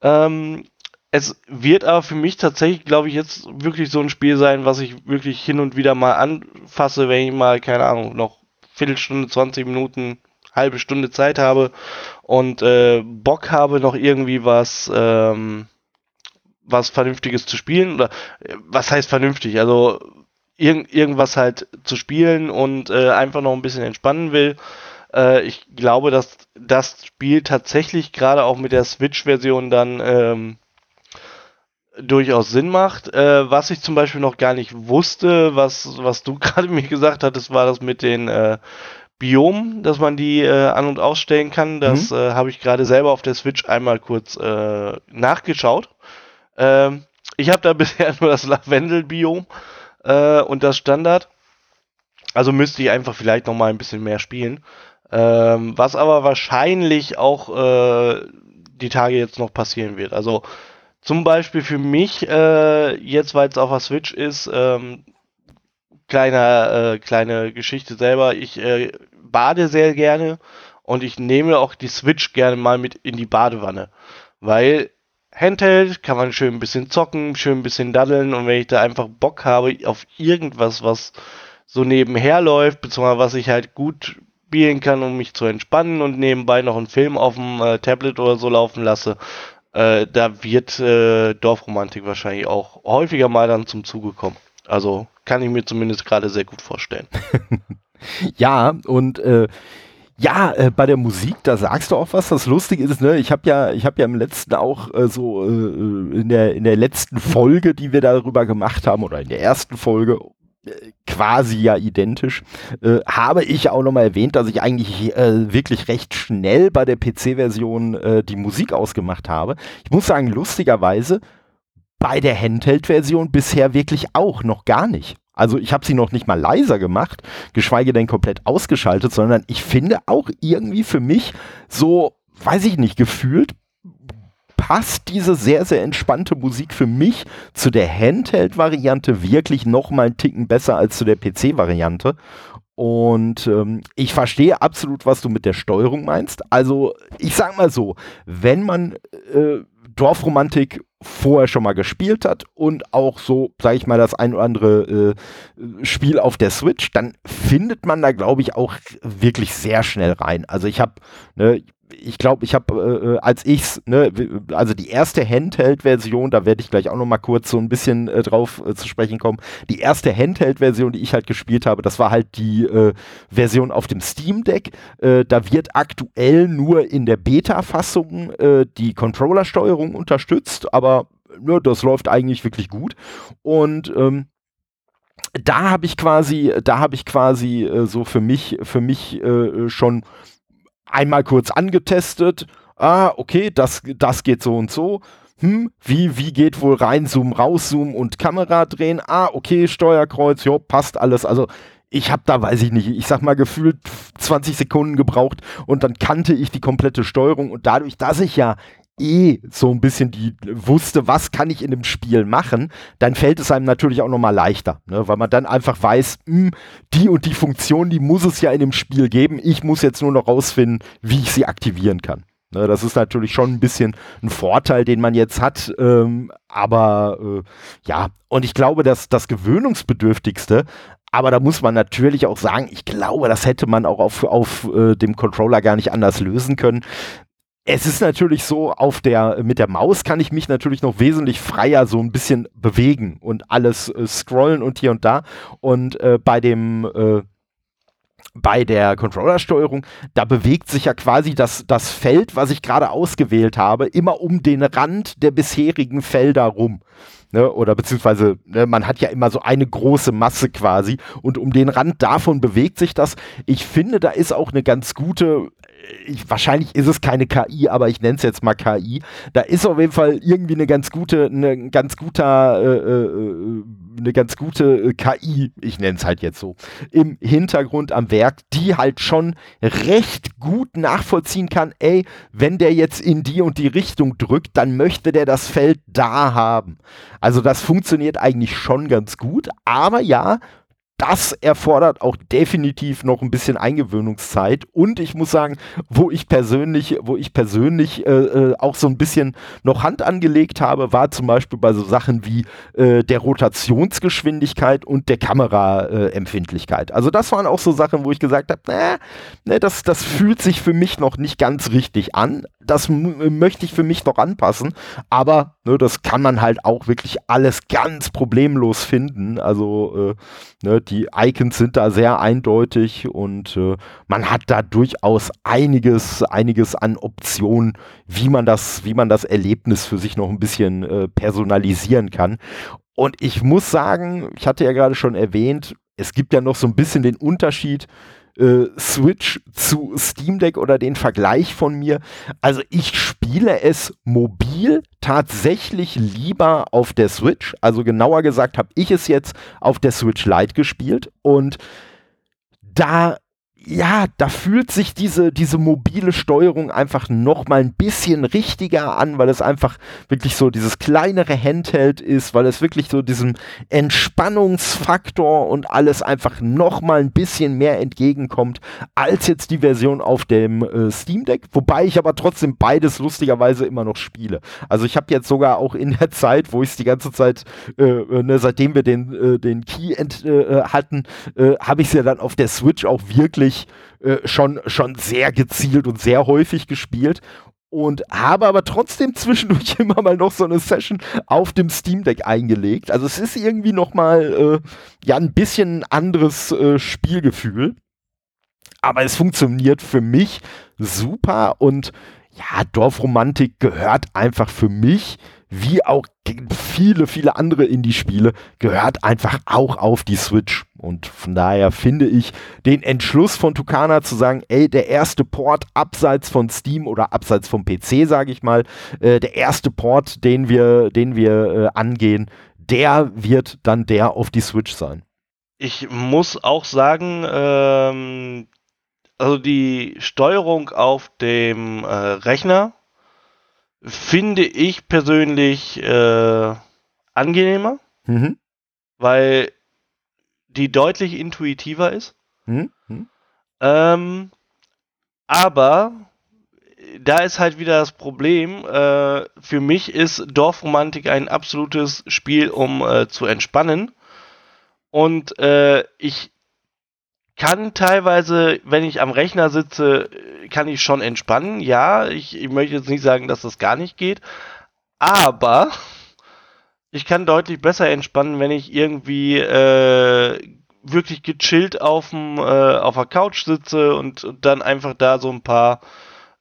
Ähm, es wird aber für mich tatsächlich, glaube ich, jetzt wirklich so ein Spiel sein, was ich wirklich hin und wieder mal anfasse, wenn ich mal, keine Ahnung, noch Viertelstunde, 20 Minuten, halbe Stunde Zeit habe und äh, Bock habe, noch irgendwie was, ähm, was Vernünftiges zu spielen. Oder äh, was heißt vernünftig? Also irg irgendwas halt zu spielen und äh, einfach noch ein bisschen entspannen will. Äh, ich glaube, dass das Spiel tatsächlich gerade auch mit der Switch-Version dann ähm, durchaus Sinn macht. Äh, was ich zum Beispiel noch gar nicht wusste, was, was du gerade mir gesagt hattest, war das mit den äh, Biomen, dass man die äh, an- und ausstellen kann. Das mhm. äh, habe ich gerade selber auf der Switch einmal kurz äh, nachgeschaut. Ähm, ich habe da bisher nur das Lavendel-Biom äh, und das Standard. Also müsste ich einfach vielleicht noch mal ein bisschen mehr spielen. Ähm, was aber wahrscheinlich auch äh, die Tage jetzt noch passieren wird. Also zum Beispiel für mich, äh, jetzt weil es auf der Switch ist, ähm, kleiner, äh, kleine Geschichte selber. Ich äh, bade sehr gerne und ich nehme auch die Switch gerne mal mit in die Badewanne, weil Handheld kann man schön ein bisschen zocken, schön ein bisschen daddeln und wenn ich da einfach Bock habe auf irgendwas, was so nebenher läuft, beziehungsweise was ich halt gut spielen kann, um mich zu entspannen und nebenbei noch einen Film auf dem äh, Tablet oder so laufen lasse, äh, da wird äh, Dorfromantik wahrscheinlich auch häufiger mal dann zum Zuge kommen. Also kann ich mir zumindest gerade sehr gut vorstellen. ja, und äh, ja, äh, bei der Musik, da sagst du auch was. Das Lustige ist, ne, ich habe ja, ich habe ja im letzten auch äh, so äh, in der in der letzten Folge, die wir darüber gemacht haben, oder in der ersten Folge quasi ja identisch, äh, habe ich auch nochmal erwähnt, dass ich eigentlich äh, wirklich recht schnell bei der PC-Version äh, die Musik ausgemacht habe. Ich muss sagen, lustigerweise bei der Handheld-Version bisher wirklich auch noch gar nicht. Also ich habe sie noch nicht mal leiser gemacht, geschweige denn komplett ausgeschaltet, sondern ich finde auch irgendwie für mich so, weiß ich nicht, gefühlt passt diese sehr, sehr entspannte Musik für mich zu der Handheld-Variante wirklich noch mal einen Ticken besser als zu der PC-Variante. Und ähm, ich verstehe absolut, was du mit der Steuerung meinst. Also, ich sag mal so, wenn man äh, Dorfromantik vorher schon mal gespielt hat und auch so, sag ich mal, das ein oder andere äh, Spiel auf der Switch, dann findet man da, glaube ich, auch wirklich sehr schnell rein. Also ich habe, ne, ich glaube, ich habe, äh, äh, als ich's, ne, also die erste Handheld-Version, da werde ich gleich auch noch mal kurz so ein bisschen äh, drauf äh, zu sprechen kommen. Die erste Handheld-Version, die ich halt gespielt habe, das war halt die äh, Version auf dem Steam Deck. Äh, da wird aktuell nur in der Beta-Fassung die Controller-Steuerung unterstützt, aber ne, das läuft eigentlich wirklich gut. Und ähm, da habe ich quasi, da habe ich quasi äh, so für mich, für mich äh, schon einmal kurz angetestet. Ah, okay, das, das geht so und so. Hm, wie, wie geht wohl rein, Zoom, raus, Zoom und Kamera drehen? Ah, okay, Steuerkreuz, jo, passt alles. Also ich habe da, weiß ich nicht, ich sag mal gefühlt 20 Sekunden gebraucht und dann kannte ich die komplette Steuerung und dadurch, dass ich ja eh so ein bisschen die wusste, was kann ich in dem Spiel machen, dann fällt es einem natürlich auch nochmal leichter, ne? weil man dann einfach weiß, mh, hm, die und die Funktion, die muss es ja in dem Spiel geben. Ich muss jetzt nur noch rausfinden, wie ich sie aktivieren kann. Ne? Das ist natürlich schon ein bisschen ein Vorteil, den man jetzt hat, ähm, aber äh, ja, und ich glaube, dass das gewöhnungsbedürftigste aber da muss man natürlich auch sagen, ich glaube, das hätte man auch auf, auf äh, dem Controller gar nicht anders lösen können es ist natürlich so, auf der, mit der Maus kann ich mich natürlich noch wesentlich freier so ein bisschen bewegen und alles äh, scrollen und hier und da. Und äh, bei dem, äh, bei der Controllersteuerung, da bewegt sich ja quasi das, das Feld, was ich gerade ausgewählt habe, immer um den Rand der bisherigen Felder rum. Ne, oder beziehungsweise ne, man hat ja immer so eine große Masse quasi und um den Rand davon bewegt sich das. Ich finde, da ist auch eine ganz gute ich, wahrscheinlich ist es keine KI, aber ich nenne es jetzt mal KI. Da ist auf jeden Fall irgendwie eine ganz gute, eine ganz guter, äh, äh, eine ganz gute äh, KI, ich nenne es halt jetzt so, im Hintergrund am Werk, die halt schon recht gut nachvollziehen kann, ey, wenn der jetzt in die und die Richtung drückt, dann möchte der das Feld da haben. Also das funktioniert eigentlich schon ganz gut, aber ja, das erfordert auch definitiv noch ein bisschen Eingewöhnungszeit. Und ich muss sagen, wo ich persönlich, wo ich persönlich äh, äh, auch so ein bisschen noch Hand angelegt habe, war zum Beispiel bei so Sachen wie äh, der Rotationsgeschwindigkeit und der Kameraempfindlichkeit. also das waren auch so Sachen, wo ich gesagt habe, nah, ne, das, das fühlt sich für mich noch nicht ganz richtig an. Das möchte ich für mich noch anpassen. Aber ne, das kann man halt auch wirklich alles ganz problemlos finden. Also äh, ne, die Icons sind da sehr eindeutig und äh, man hat da durchaus einiges, einiges an Optionen, wie man das, wie man das Erlebnis für sich noch ein bisschen äh, personalisieren kann. Und ich muss sagen, ich hatte ja gerade schon erwähnt, es gibt ja noch so ein bisschen den Unterschied äh, Switch zu Steam Deck oder den Vergleich von mir. Also ich spiele es mobil tatsächlich lieber auf der Switch. Also genauer gesagt habe ich es jetzt auf der Switch Lite gespielt und da ja, da fühlt sich diese, diese mobile Steuerung einfach noch mal ein bisschen richtiger an, weil es einfach wirklich so dieses kleinere Handheld ist, weil es wirklich so diesem Entspannungsfaktor und alles einfach noch mal ein bisschen mehr entgegenkommt als jetzt die Version auf dem äh, Steam Deck, wobei ich aber trotzdem beides lustigerweise immer noch spiele. Also ich habe jetzt sogar auch in der Zeit, wo ich es die ganze Zeit, äh, äh ne, seitdem wir den, äh, den Key äh, hatten, habe ich es ja dann auf der Switch auch wirklich wirklich äh, schon, schon sehr gezielt und sehr häufig gespielt und habe aber trotzdem zwischendurch immer mal noch so eine Session auf dem Steam Deck eingelegt. Also es ist irgendwie noch mal äh, ja ein bisschen anderes äh, Spielgefühl, aber es funktioniert für mich super und ja, Dorfromantik gehört einfach für mich wie auch viele, viele andere Indie-Spiele, gehört einfach auch auf die Switch. Und von daher finde ich den Entschluss von Tucana zu sagen, ey, der erste Port abseits von Steam oder abseits vom PC, sage ich mal, äh, der erste Port, den wir, den wir äh, angehen, der wird dann der auf die Switch sein. Ich muss auch sagen, ähm, also die Steuerung auf dem äh, Rechner finde ich persönlich äh, angenehmer, mhm. weil die deutlich intuitiver ist. Mhm. Ähm, aber da ist halt wieder das Problem. Äh, für mich ist Dorfromantik ein absolutes Spiel, um äh, zu entspannen. Und äh, ich kann teilweise, wenn ich am Rechner sitze, kann ich schon entspannen. Ja, ich, ich möchte jetzt nicht sagen, dass das gar nicht geht. Aber ich kann deutlich besser entspannen, wenn ich irgendwie äh, wirklich gechillt auf, dem, äh, auf der Couch sitze und, und, dann einfach da so ein paar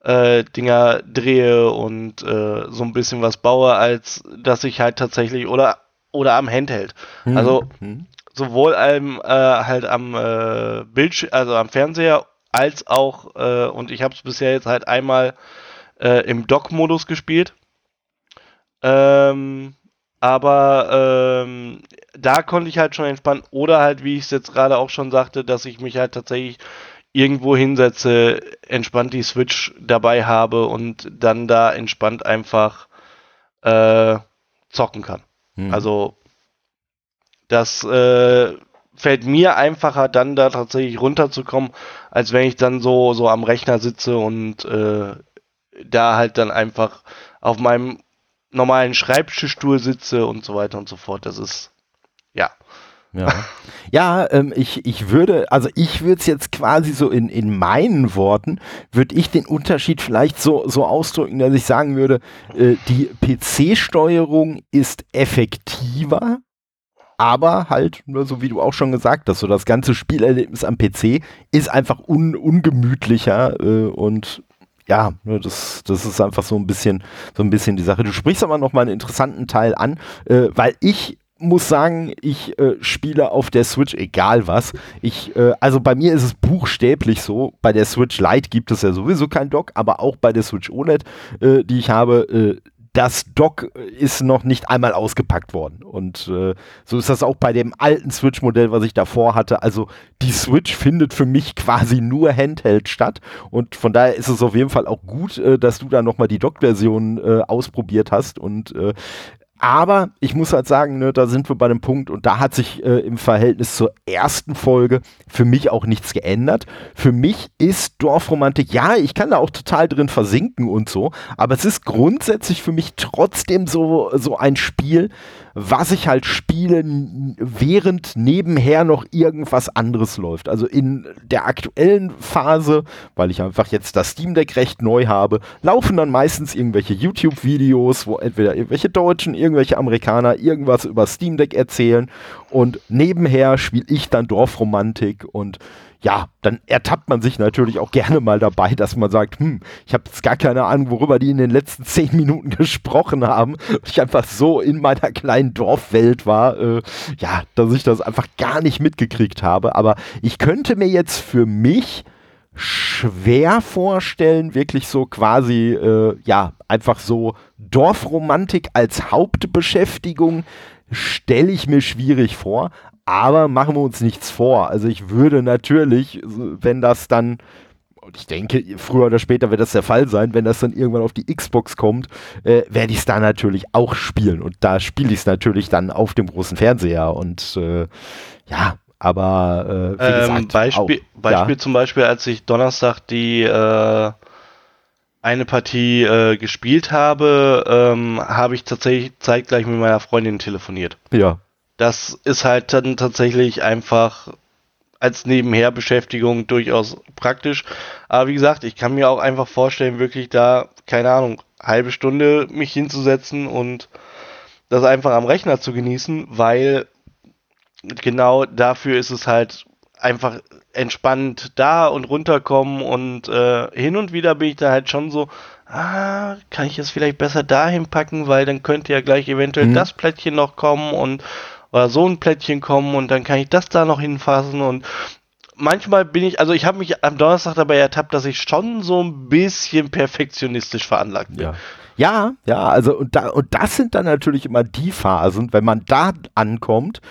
äh, Dinger drehe und äh, so ein bisschen was baue, als dass ich halt tatsächlich oder oder am Handheld. Mhm. Also mhm sowohl am, äh, halt am äh, Bildschirm, also am Fernseher, als auch, äh, und ich habe es bisher jetzt halt einmal äh, im Dock-Modus gespielt. Ähm, aber ähm, da konnte ich halt schon entspannen. Oder halt, wie ich es jetzt gerade auch schon sagte, dass ich mich halt tatsächlich irgendwo hinsetze, entspannt die Switch dabei habe und dann da entspannt einfach äh, zocken kann. Hm. Also das äh, fällt mir einfacher, dann da tatsächlich runterzukommen, als wenn ich dann so, so am Rechner sitze und äh, da halt dann einfach auf meinem normalen Schreibtischstuhl sitze und so weiter und so fort. Das ist, ja. Ja, ja ähm, ich, ich würde, also ich würde es jetzt quasi so in, in meinen Worten, würde ich den Unterschied vielleicht so, so ausdrücken, dass ich sagen würde, äh, die PC-Steuerung ist effektiver aber halt, nur so wie du auch schon gesagt hast, so das ganze Spielerlebnis am PC ist einfach un ungemütlicher äh, und ja, ne, das, das ist einfach so ein bisschen, so ein bisschen die Sache. Du sprichst aber noch mal einen interessanten Teil an, äh, weil ich muss sagen, ich äh, spiele auf der Switch egal was. Ich, äh, also bei mir ist es buchstäblich so. Bei der Switch Lite gibt es ja sowieso kein Dock, aber auch bei der Switch OLED, äh, die ich habe, äh, das Dock ist noch nicht einmal ausgepackt worden. Und äh, so ist das auch bei dem alten Switch-Modell, was ich davor hatte. Also die Switch findet für mich quasi nur Handheld statt. Und von daher ist es auf jeden Fall auch gut, äh, dass du da nochmal die Dock-Version äh, ausprobiert hast. Und äh, aber ich muss halt sagen, ne, da sind wir bei dem Punkt und da hat sich äh, im Verhältnis zur ersten Folge für mich auch nichts geändert. Für mich ist Dorfromantik, ja, ich kann da auch total drin versinken und so, aber es ist grundsätzlich für mich trotzdem so, so ein Spiel, was ich halt spiele, während nebenher noch irgendwas anderes läuft. Also in der aktuellen Phase, weil ich einfach jetzt das Steam Deck recht neu habe, laufen dann meistens irgendwelche YouTube-Videos, wo entweder irgendwelche Deutschen, irgendwelche Amerikaner irgendwas über Steam Deck erzählen und nebenher spiele ich dann Dorfromantik und ja, dann ertappt man sich natürlich auch gerne mal dabei, dass man sagt, hm, ich habe jetzt gar keine Ahnung, worüber die in den letzten zehn Minuten gesprochen haben. Ich einfach so in meiner kleinen Dorfwelt war, äh, ja, dass ich das einfach gar nicht mitgekriegt habe. Aber ich könnte mir jetzt für mich schwer vorstellen, wirklich so quasi, äh, ja, einfach so Dorfromantik als Hauptbeschäftigung stelle ich mir schwierig vor. Aber machen wir uns nichts vor. Also ich würde natürlich, wenn das dann und ich denke, früher oder später wird das der Fall sein, wenn das dann irgendwann auf die Xbox kommt, äh, werde ich es da natürlich auch spielen. Und da spiele ich es natürlich dann auf dem großen Fernseher. Und äh, ja, aber äh, wie ähm, gesagt, Beispiel, auch, Beispiel ja. zum Beispiel, als ich Donnerstag die äh, eine Partie äh, gespielt habe, ähm, habe ich tatsächlich zeitgleich mit meiner Freundin telefoniert. Ja. Das ist halt dann tatsächlich einfach als Nebenherbeschäftigung durchaus praktisch. Aber wie gesagt, ich kann mir auch einfach vorstellen, wirklich da, keine Ahnung, halbe Stunde mich hinzusetzen und das einfach am Rechner zu genießen, weil genau dafür ist es halt einfach entspannt da und runterkommen und äh, hin und wieder bin ich da halt schon so, ah, kann ich es vielleicht besser dahin packen, weil dann könnte ja gleich eventuell mhm. das Plättchen noch kommen und oder so ein Plättchen kommen und dann kann ich das da noch hinfassen und manchmal bin ich, also ich habe mich am Donnerstag dabei ertappt, dass ich schon so ein bisschen perfektionistisch veranlagt bin. Ja. Ja, ja, also und, da, und das sind dann natürlich immer die Phasen, wenn man da ankommt,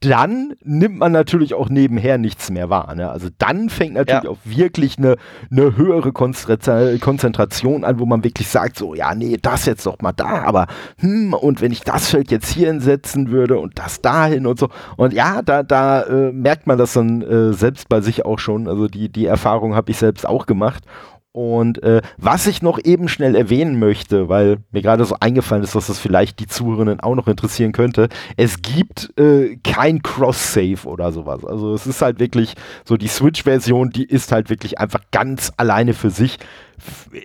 dann nimmt man natürlich auch nebenher nichts mehr wahr. Ne? Also dann fängt natürlich ja. auch wirklich eine, eine höhere Konzentration an, wo man wirklich sagt, so, ja, nee, das jetzt doch mal da, aber hm, und wenn ich das Feld jetzt hier hinsetzen würde und das dahin und so. Und ja, da, da äh, merkt man das dann äh, selbst bei sich auch schon. Also die, die Erfahrung habe ich selbst auch gemacht. Und äh, was ich noch eben schnell erwähnen möchte, weil mir gerade so eingefallen ist, dass das vielleicht die Zuhörerinnen auch noch interessieren könnte, es gibt äh, kein Cross-Save oder sowas. Also es ist halt wirklich so die Switch-Version, die ist halt wirklich einfach ganz alleine für sich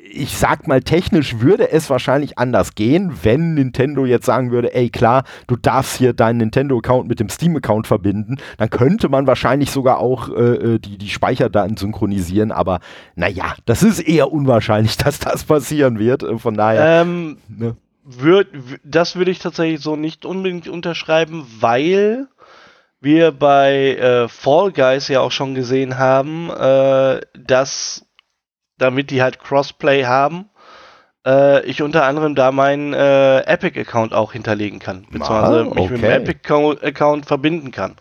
ich sag mal, technisch würde es wahrscheinlich anders gehen, wenn Nintendo jetzt sagen würde, ey klar, du darfst hier deinen Nintendo-Account mit dem Steam-Account verbinden, dann könnte man wahrscheinlich sogar auch äh, äh, die, die Speicherdaten synchronisieren, aber naja, das ist eher unwahrscheinlich, dass das passieren wird, äh, von daher. Ähm, ne? würd, das würde ich tatsächlich so nicht unbedingt unterschreiben, weil wir bei äh, Fall Guys ja auch schon gesehen haben, äh, dass damit die halt Crossplay haben, äh, ich unter anderem da meinen äh, Epic-Account auch hinterlegen kann, beziehungsweise ah, okay. mich mit dem Epic-Account verbinden kann.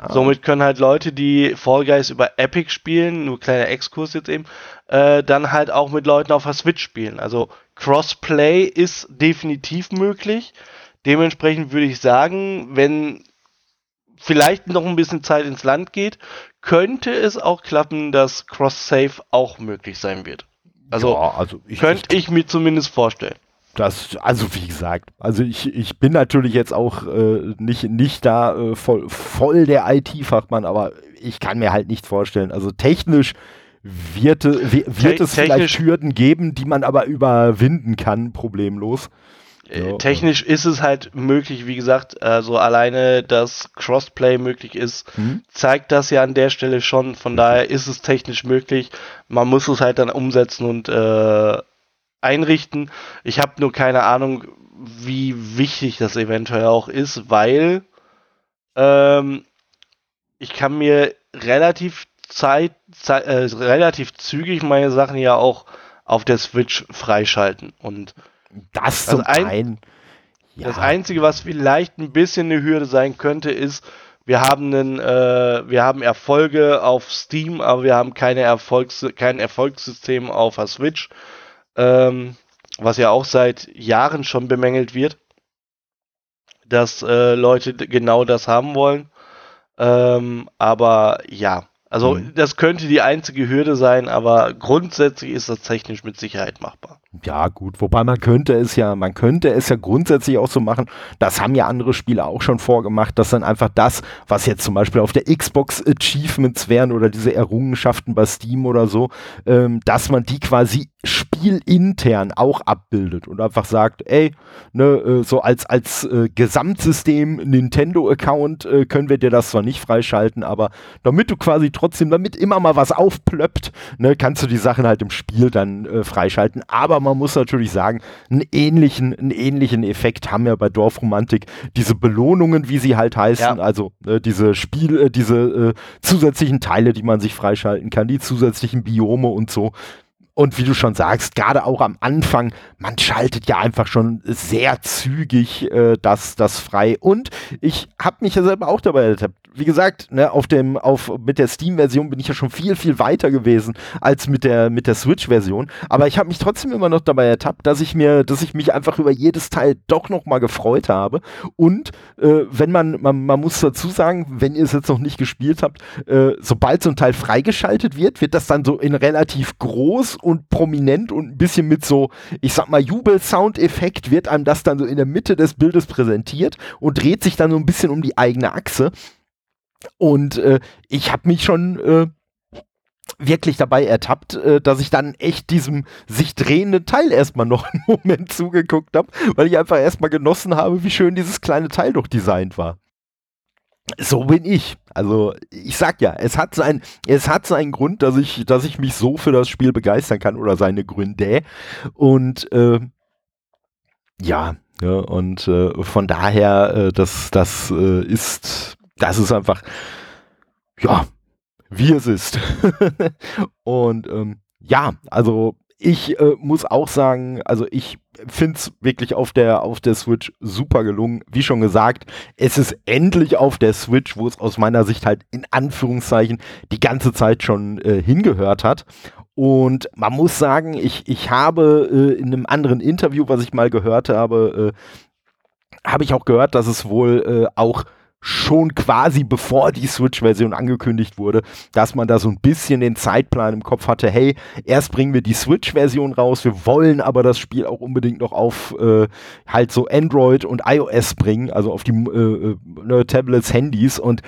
Ja. Somit können halt Leute, die Fall Guys über Epic spielen, nur kleiner Exkurs jetzt eben, äh, dann halt auch mit Leuten auf der Switch spielen. Also Crossplay ist definitiv möglich. Dementsprechend würde ich sagen, wenn vielleicht noch ein bisschen Zeit ins Land geht, könnte es auch klappen, dass Cross-Save auch möglich sein wird. Also, ja, also ich, könnte ich, mir zumindest vorstellen. Das, also wie gesagt, also ich, ich bin natürlich jetzt auch äh, nicht, nicht da äh, voll, voll der IT-Fachmann, aber ich kann mir halt nicht vorstellen. Also technisch wird, wird es vielleicht Hürden geben, die man aber überwinden kann, problemlos. Äh, technisch ist es halt möglich, wie gesagt, also alleine, dass Crossplay möglich ist, mhm. zeigt das ja an der Stelle schon. Von daher ist es technisch möglich. Man muss es halt dann umsetzen und äh, einrichten. Ich habe nur keine Ahnung, wie wichtig das eventuell auch ist, weil ähm, ich kann mir relativ Zeit, Zeit äh, relativ zügig meine Sachen ja auch auf der Switch freischalten und das zum also ein, einen. Ja. Das Einzige, was vielleicht ein bisschen eine Hürde sein könnte, ist, wir haben einen, äh, wir haben Erfolge auf Steam, aber wir haben keine Erfolgs kein Erfolgssystem auf der Switch, ähm, was ja auch seit Jahren schon bemängelt wird, dass äh, Leute genau das haben wollen. Ähm, aber ja, also mhm. das könnte die einzige Hürde sein, aber grundsätzlich ist das technisch mit Sicherheit machbar. Ja, gut, wobei man könnte es ja, man könnte es ja grundsätzlich auch so machen, das haben ja andere Spiele auch schon vorgemacht, dass dann einfach das, was jetzt zum Beispiel auf der Xbox Achievements wären oder diese Errungenschaften bei Steam oder so, ähm, dass man die quasi spielintern auch abbildet und einfach sagt, ey, ne, äh, so als, als äh, Gesamtsystem Nintendo-Account äh, können wir dir das zwar nicht freischalten, aber damit du quasi trotzdem, damit immer mal was aufplöppt, ne, kannst du die Sachen halt im Spiel dann äh, freischalten. Aber man muss natürlich sagen, einen ähnlichen, einen ähnlichen Effekt haben ja bei Dorfromantik diese Belohnungen, wie sie halt heißen, ja. also äh, diese Spiel, äh, diese äh, zusätzlichen Teile, die man sich freischalten kann, die zusätzlichen Biome und so und wie du schon sagst, gerade auch am Anfang, man schaltet ja einfach schon sehr zügig äh, das, das frei. Und ich habe mich ja selber auch dabei ertappt. Wie gesagt, ne, auf dem, auf, mit der Steam-Version bin ich ja schon viel, viel weiter gewesen als mit der, mit der Switch-Version. Aber ich habe mich trotzdem immer noch dabei ertappt, dass ich mir, dass ich mich einfach über jedes Teil doch noch mal gefreut habe. Und äh, wenn man, man, man muss dazu sagen, wenn ihr es jetzt noch nicht gespielt habt, äh, sobald so ein Teil freigeschaltet wird, wird das dann so in relativ groß und prominent und ein bisschen mit so, ich sag mal, Jubel-Soundeffekt wird einem das dann so in der Mitte des Bildes präsentiert und dreht sich dann so ein bisschen um die eigene Achse. Und äh, ich habe mich schon äh, wirklich dabei ertappt, äh, dass ich dann echt diesem sich drehenden Teil erstmal noch einen Moment zugeguckt habe, weil ich einfach erstmal genossen habe, wie schön dieses kleine Teil doch designt war. So bin ich. Also ich sag ja, es hat sein, es hat seinen Grund, dass ich, dass ich mich so für das Spiel begeistern kann oder seine Gründe. Und äh, ja, ja, und äh, von daher, äh, das, das äh, ist, das ist einfach, ja, wie es ist. und ähm, ja, also ich äh, muss auch sagen, also ich finde es wirklich auf der, auf der Switch super gelungen. Wie schon gesagt, es ist endlich auf der Switch, wo es aus meiner Sicht halt in Anführungszeichen die ganze Zeit schon äh, hingehört hat. Und man muss sagen, ich, ich habe äh, in einem anderen Interview, was ich mal gehört habe, äh, habe ich auch gehört, dass es wohl äh, auch schon quasi bevor die Switch-Version angekündigt wurde, dass man da so ein bisschen den Zeitplan im Kopf hatte, hey, erst bringen wir die Switch-Version raus, wir wollen aber das Spiel auch unbedingt noch auf äh, halt so Android und iOS bringen, also auf die äh, äh ne, Tablets, Handys und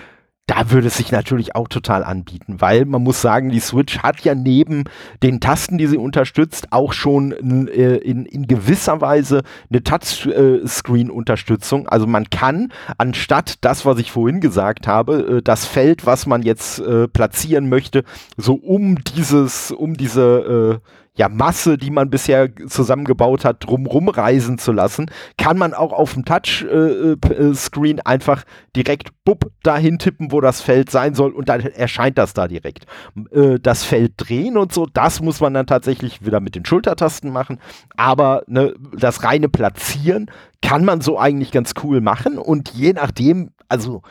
da würde es sich natürlich auch total anbieten, weil man muss sagen, die Switch hat ja neben den Tasten, die sie unterstützt, auch schon äh, in, in gewisser Weise eine Touchscreen-Unterstützung. Also man kann anstatt das, was ich vorhin gesagt habe, äh, das Feld, was man jetzt äh, platzieren möchte, so um dieses, um diese ja, Masse, die man bisher zusammengebaut hat, drumrum reisen zu lassen, kann man auch auf dem Touchscreen äh, äh, einfach direkt bupp dahin tippen, wo das Feld sein soll und dann erscheint das da direkt. Äh, das Feld drehen und so, das muss man dann tatsächlich wieder mit den Schultertasten machen, aber ne, das reine Platzieren kann man so eigentlich ganz cool machen und je nachdem, also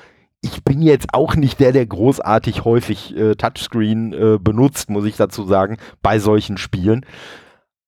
ich bin jetzt auch nicht der, der großartig häufig äh, Touchscreen äh, benutzt, muss ich dazu sagen, bei solchen Spielen.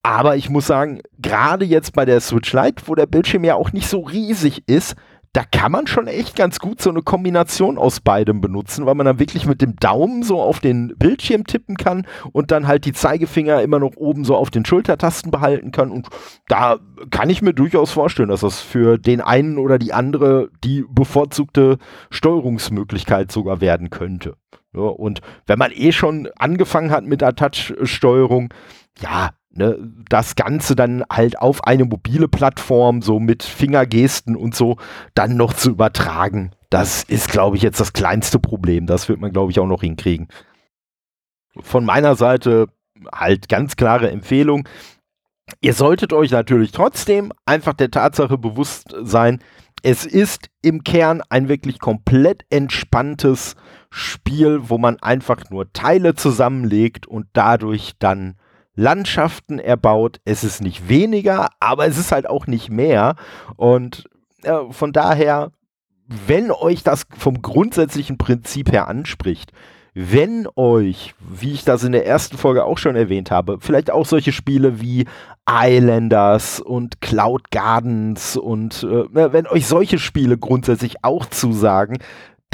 Aber ich muss sagen, gerade jetzt bei der Switch Lite, wo der Bildschirm ja auch nicht so riesig ist, da kann man schon echt ganz gut so eine Kombination aus beidem benutzen, weil man dann wirklich mit dem Daumen so auf den Bildschirm tippen kann und dann halt die Zeigefinger immer noch oben so auf den Schultertasten behalten kann. Und da kann ich mir durchaus vorstellen, dass das für den einen oder die andere die bevorzugte Steuerungsmöglichkeit sogar werden könnte. Ja, und wenn man eh schon angefangen hat mit der Touch-Steuerung, ja, ne, das Ganze dann halt auf eine mobile Plattform, so mit Fingergesten und so, dann noch zu übertragen. Das ist, glaube ich, jetzt das kleinste Problem. Das wird man, glaube ich, auch noch hinkriegen. Von meiner Seite halt ganz klare Empfehlung. Ihr solltet euch natürlich trotzdem einfach der Tatsache bewusst sein, es ist im Kern ein wirklich komplett entspanntes Spiel, wo man einfach nur Teile zusammenlegt und dadurch dann Landschaften erbaut. Es ist nicht weniger, aber es ist halt auch nicht mehr. Und äh, von daher, wenn euch das vom grundsätzlichen Prinzip her anspricht, wenn euch, wie ich das in der ersten Folge auch schon erwähnt habe, vielleicht auch solche Spiele wie Islanders und Cloud Gardens und äh, wenn euch solche Spiele grundsätzlich auch zusagen,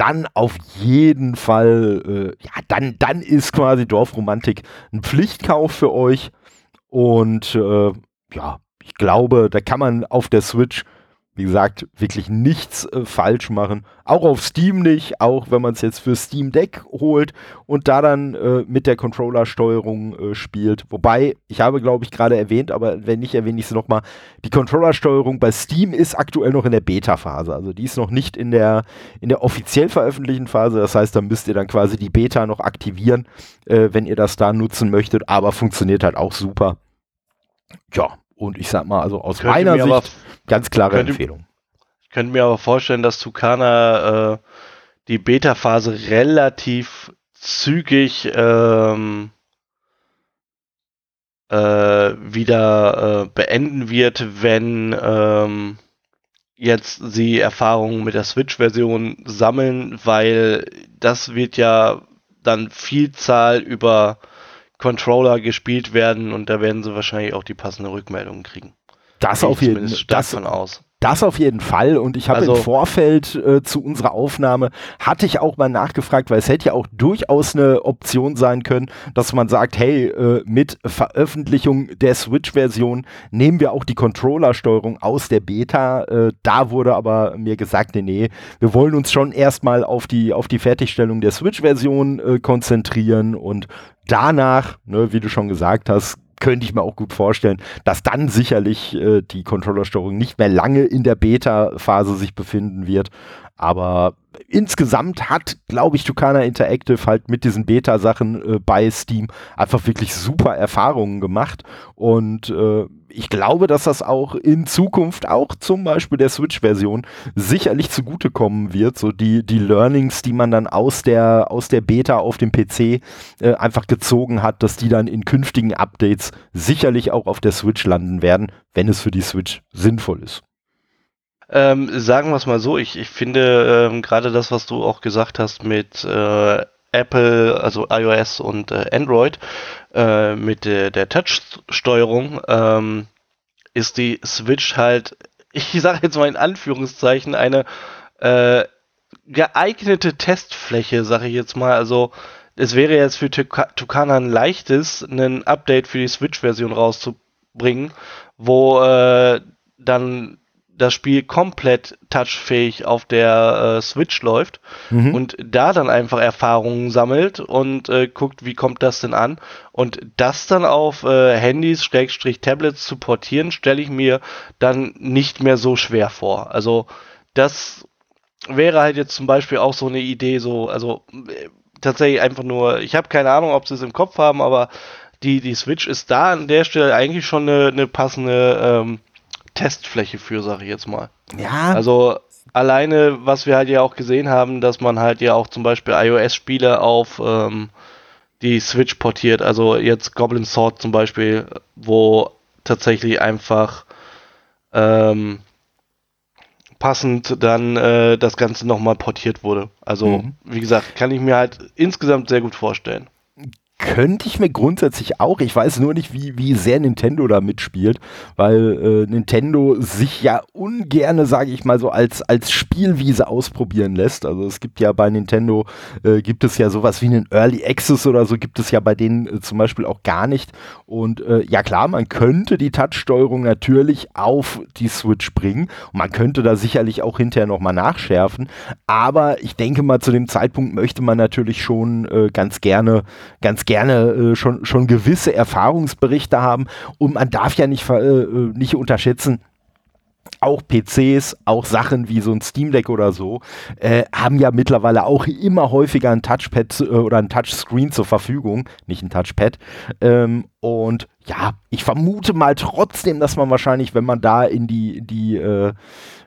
dann auf jeden Fall, äh, ja, dann, dann ist quasi Dorfromantik ein Pflichtkauf für euch. Und äh, ja, ich glaube, da kann man auf der Switch wie gesagt, wirklich nichts äh, falsch machen. Auch auf Steam nicht, auch wenn man es jetzt für Steam Deck holt und da dann äh, mit der Controller-Steuerung äh, spielt. Wobei, ich habe, glaube ich, gerade erwähnt, aber wenn nicht, erwähne ich es nochmal, die Controller-Steuerung bei Steam ist aktuell noch in der Beta-Phase. Also die ist noch nicht in der, in der offiziell veröffentlichten Phase. Das heißt, da müsst ihr dann quasi die Beta noch aktivieren, äh, wenn ihr das da nutzen möchtet, aber funktioniert halt auch super. Ja, und ich sag mal, also aus Könnt meiner Sicht Ganz klare könnte, Empfehlung. Ich könnte mir aber vorstellen, dass Tucana äh, die Beta-Phase relativ zügig ähm, äh, wieder äh, beenden wird, wenn ähm, jetzt sie Erfahrungen mit der Switch-Version sammeln, weil das wird ja dann Vielzahl über Controller gespielt werden und da werden sie wahrscheinlich auch die passende Rückmeldung kriegen. Das auf jeden Fall. Das, aus. Das auf jeden Fall. Und ich habe also, im Vorfeld äh, zu unserer Aufnahme, hatte ich auch mal nachgefragt, weil es hätte ja auch durchaus eine Option sein können, dass man sagt, hey, äh, mit Veröffentlichung der Switch-Version nehmen wir auch die Controller-Steuerung aus der Beta. Äh, da wurde aber mir gesagt, nee, nee, wir wollen uns schon erstmal auf die, auf die Fertigstellung der Switch-Version äh, konzentrieren und danach, ne, wie du schon gesagt hast, könnte ich mir auch gut vorstellen, dass dann sicherlich äh, die Controllersteuerung nicht mehr lange in der Beta-Phase sich befinden wird. Aber insgesamt hat, glaube ich, Tucana Interactive halt mit diesen Beta-Sachen äh, bei Steam einfach wirklich super Erfahrungen gemacht. Und äh, ich glaube, dass das auch in Zukunft, auch zum Beispiel der Switch-Version, sicherlich zugutekommen wird. So die, die Learnings, die man dann aus der, aus der Beta auf dem PC äh, einfach gezogen hat, dass die dann in künftigen Updates sicherlich auch auf der Switch landen werden, wenn es für die Switch sinnvoll ist. Ähm, sagen wir es mal so, ich, ich finde ähm, gerade das, was du auch gesagt hast mit äh, Apple, also iOS und äh, Android, äh, mit der, der Touch-Steuerung, ähm, ist die Switch halt, ich sage jetzt mal in Anführungszeichen, eine äh, geeignete Testfläche, sage ich jetzt mal. Also es wäre jetzt für Tucana ein leichtes, ein Update für die Switch-Version rauszubringen, wo äh, dann das Spiel komplett touchfähig auf der äh, Switch läuft mhm. und da dann einfach Erfahrungen sammelt und äh, guckt, wie kommt das denn an. Und das dann auf äh, Handys, Schrägstrich Tablets zu portieren, stelle ich mir dann nicht mehr so schwer vor. Also das wäre halt jetzt zum Beispiel auch so eine Idee, so, also tatsächlich einfach nur, ich habe keine Ahnung, ob sie es im Kopf haben, aber die, die Switch ist da an der Stelle eigentlich schon eine, eine passende ähm, Testfläche für, sage ich jetzt mal. Ja. Also alleine, was wir halt ja auch gesehen haben, dass man halt ja auch zum Beispiel iOS-Spiele auf ähm, die Switch portiert. Also jetzt Goblin Sword zum Beispiel, wo tatsächlich einfach ähm, passend dann äh, das Ganze nochmal portiert wurde. Also, mhm. wie gesagt, kann ich mir halt insgesamt sehr gut vorstellen könnte ich mir grundsätzlich auch. Ich weiß nur nicht, wie, wie sehr Nintendo da mitspielt, weil äh, Nintendo sich ja ungerne, sage ich mal so, als, als Spielwiese ausprobieren lässt. Also es gibt ja bei Nintendo, äh, gibt es ja sowas wie einen Early Access oder so, gibt es ja bei denen äh, zum Beispiel auch gar nicht. Und äh, ja klar, man könnte die Touch-Steuerung natürlich auf die Switch bringen und man könnte da sicherlich auch hinterher nochmal nachschärfen. Aber ich denke mal, zu dem Zeitpunkt möchte man natürlich schon äh, ganz gerne, ganz gerne gerne äh, schon, schon gewisse Erfahrungsberichte haben und man darf ja nicht, äh, äh nicht unterschätzen, auch PCs, auch Sachen wie so ein Steam Deck oder so, äh, haben ja mittlerweile auch immer häufiger ein Touchpad äh, oder ein Touchscreen zur Verfügung, nicht ein Touchpad. Ähm, und ja, ich vermute mal trotzdem, dass man wahrscheinlich, wenn man da in die, die äh,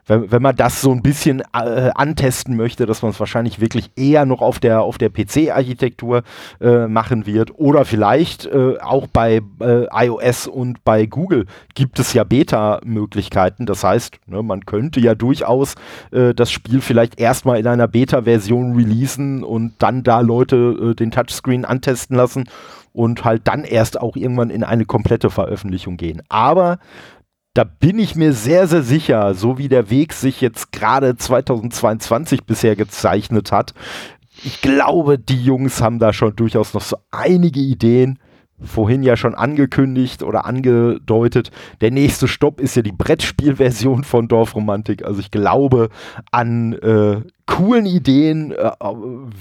wenn, wenn man das so ein bisschen äh, antesten möchte, dass man es wahrscheinlich wirklich eher noch auf der, auf der PC-Architektur äh, machen wird. Oder vielleicht äh, auch bei äh, iOS und bei Google gibt es ja Beta-Möglichkeiten. Das heißt, ne, man könnte ja durchaus äh, das Spiel vielleicht erstmal in einer Beta-Version releasen und dann da Leute äh, den Touchscreen antesten lassen und halt dann erst auch irgendwann in eine komplette Veröffentlichung gehen. Aber da bin ich mir sehr, sehr sicher, so wie der Weg sich jetzt gerade 2022 bisher gezeichnet hat. Ich glaube, die Jungs haben da schon durchaus noch so einige Ideen. Vorhin ja schon angekündigt oder angedeutet. Der nächste Stopp ist ja die Brettspielversion von Dorfromantik. Also ich glaube an äh, coolen Ideen, äh,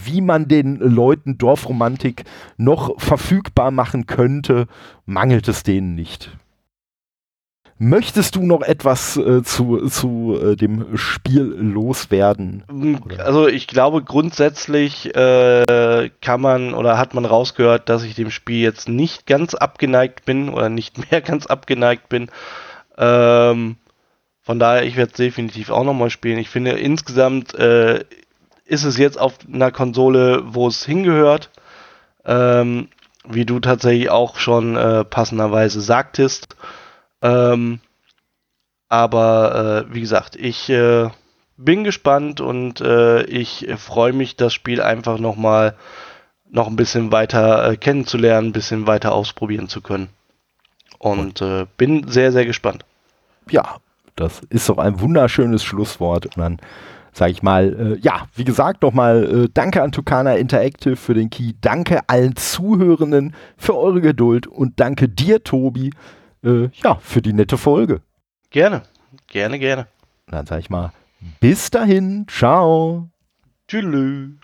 wie man den Leuten Dorfromantik noch verfügbar machen könnte, mangelt es denen nicht. Möchtest du noch etwas äh, zu, zu äh, dem Spiel loswerden? Mm, also ich glaube grundsätzlich äh, kann man oder hat man rausgehört, dass ich dem Spiel jetzt nicht ganz abgeneigt bin oder nicht mehr ganz abgeneigt bin. Ähm, von daher, ich werde es definitiv auch nochmal spielen. Ich finde insgesamt äh, ist es jetzt auf einer Konsole, wo es hingehört. Ähm, wie du tatsächlich auch schon äh, passenderweise sagtest. Ähm, aber äh, wie gesagt, ich äh, bin gespannt und äh, ich freue mich, das Spiel einfach nochmal noch ein bisschen weiter äh, kennenzulernen, ein bisschen weiter ausprobieren zu können. Und äh, bin sehr, sehr gespannt. Ja, das ist doch ein wunderschönes Schlusswort. Und dann sage ich mal, äh, ja, wie gesagt, nochmal äh, danke an Tukana Interactive für den Key, danke allen Zuhörenden für eure Geduld und danke dir, Tobi, äh, ja, für die nette Folge. Gerne, gerne, gerne. Dann sage ich mal, bis dahin, ciao. Tschüss.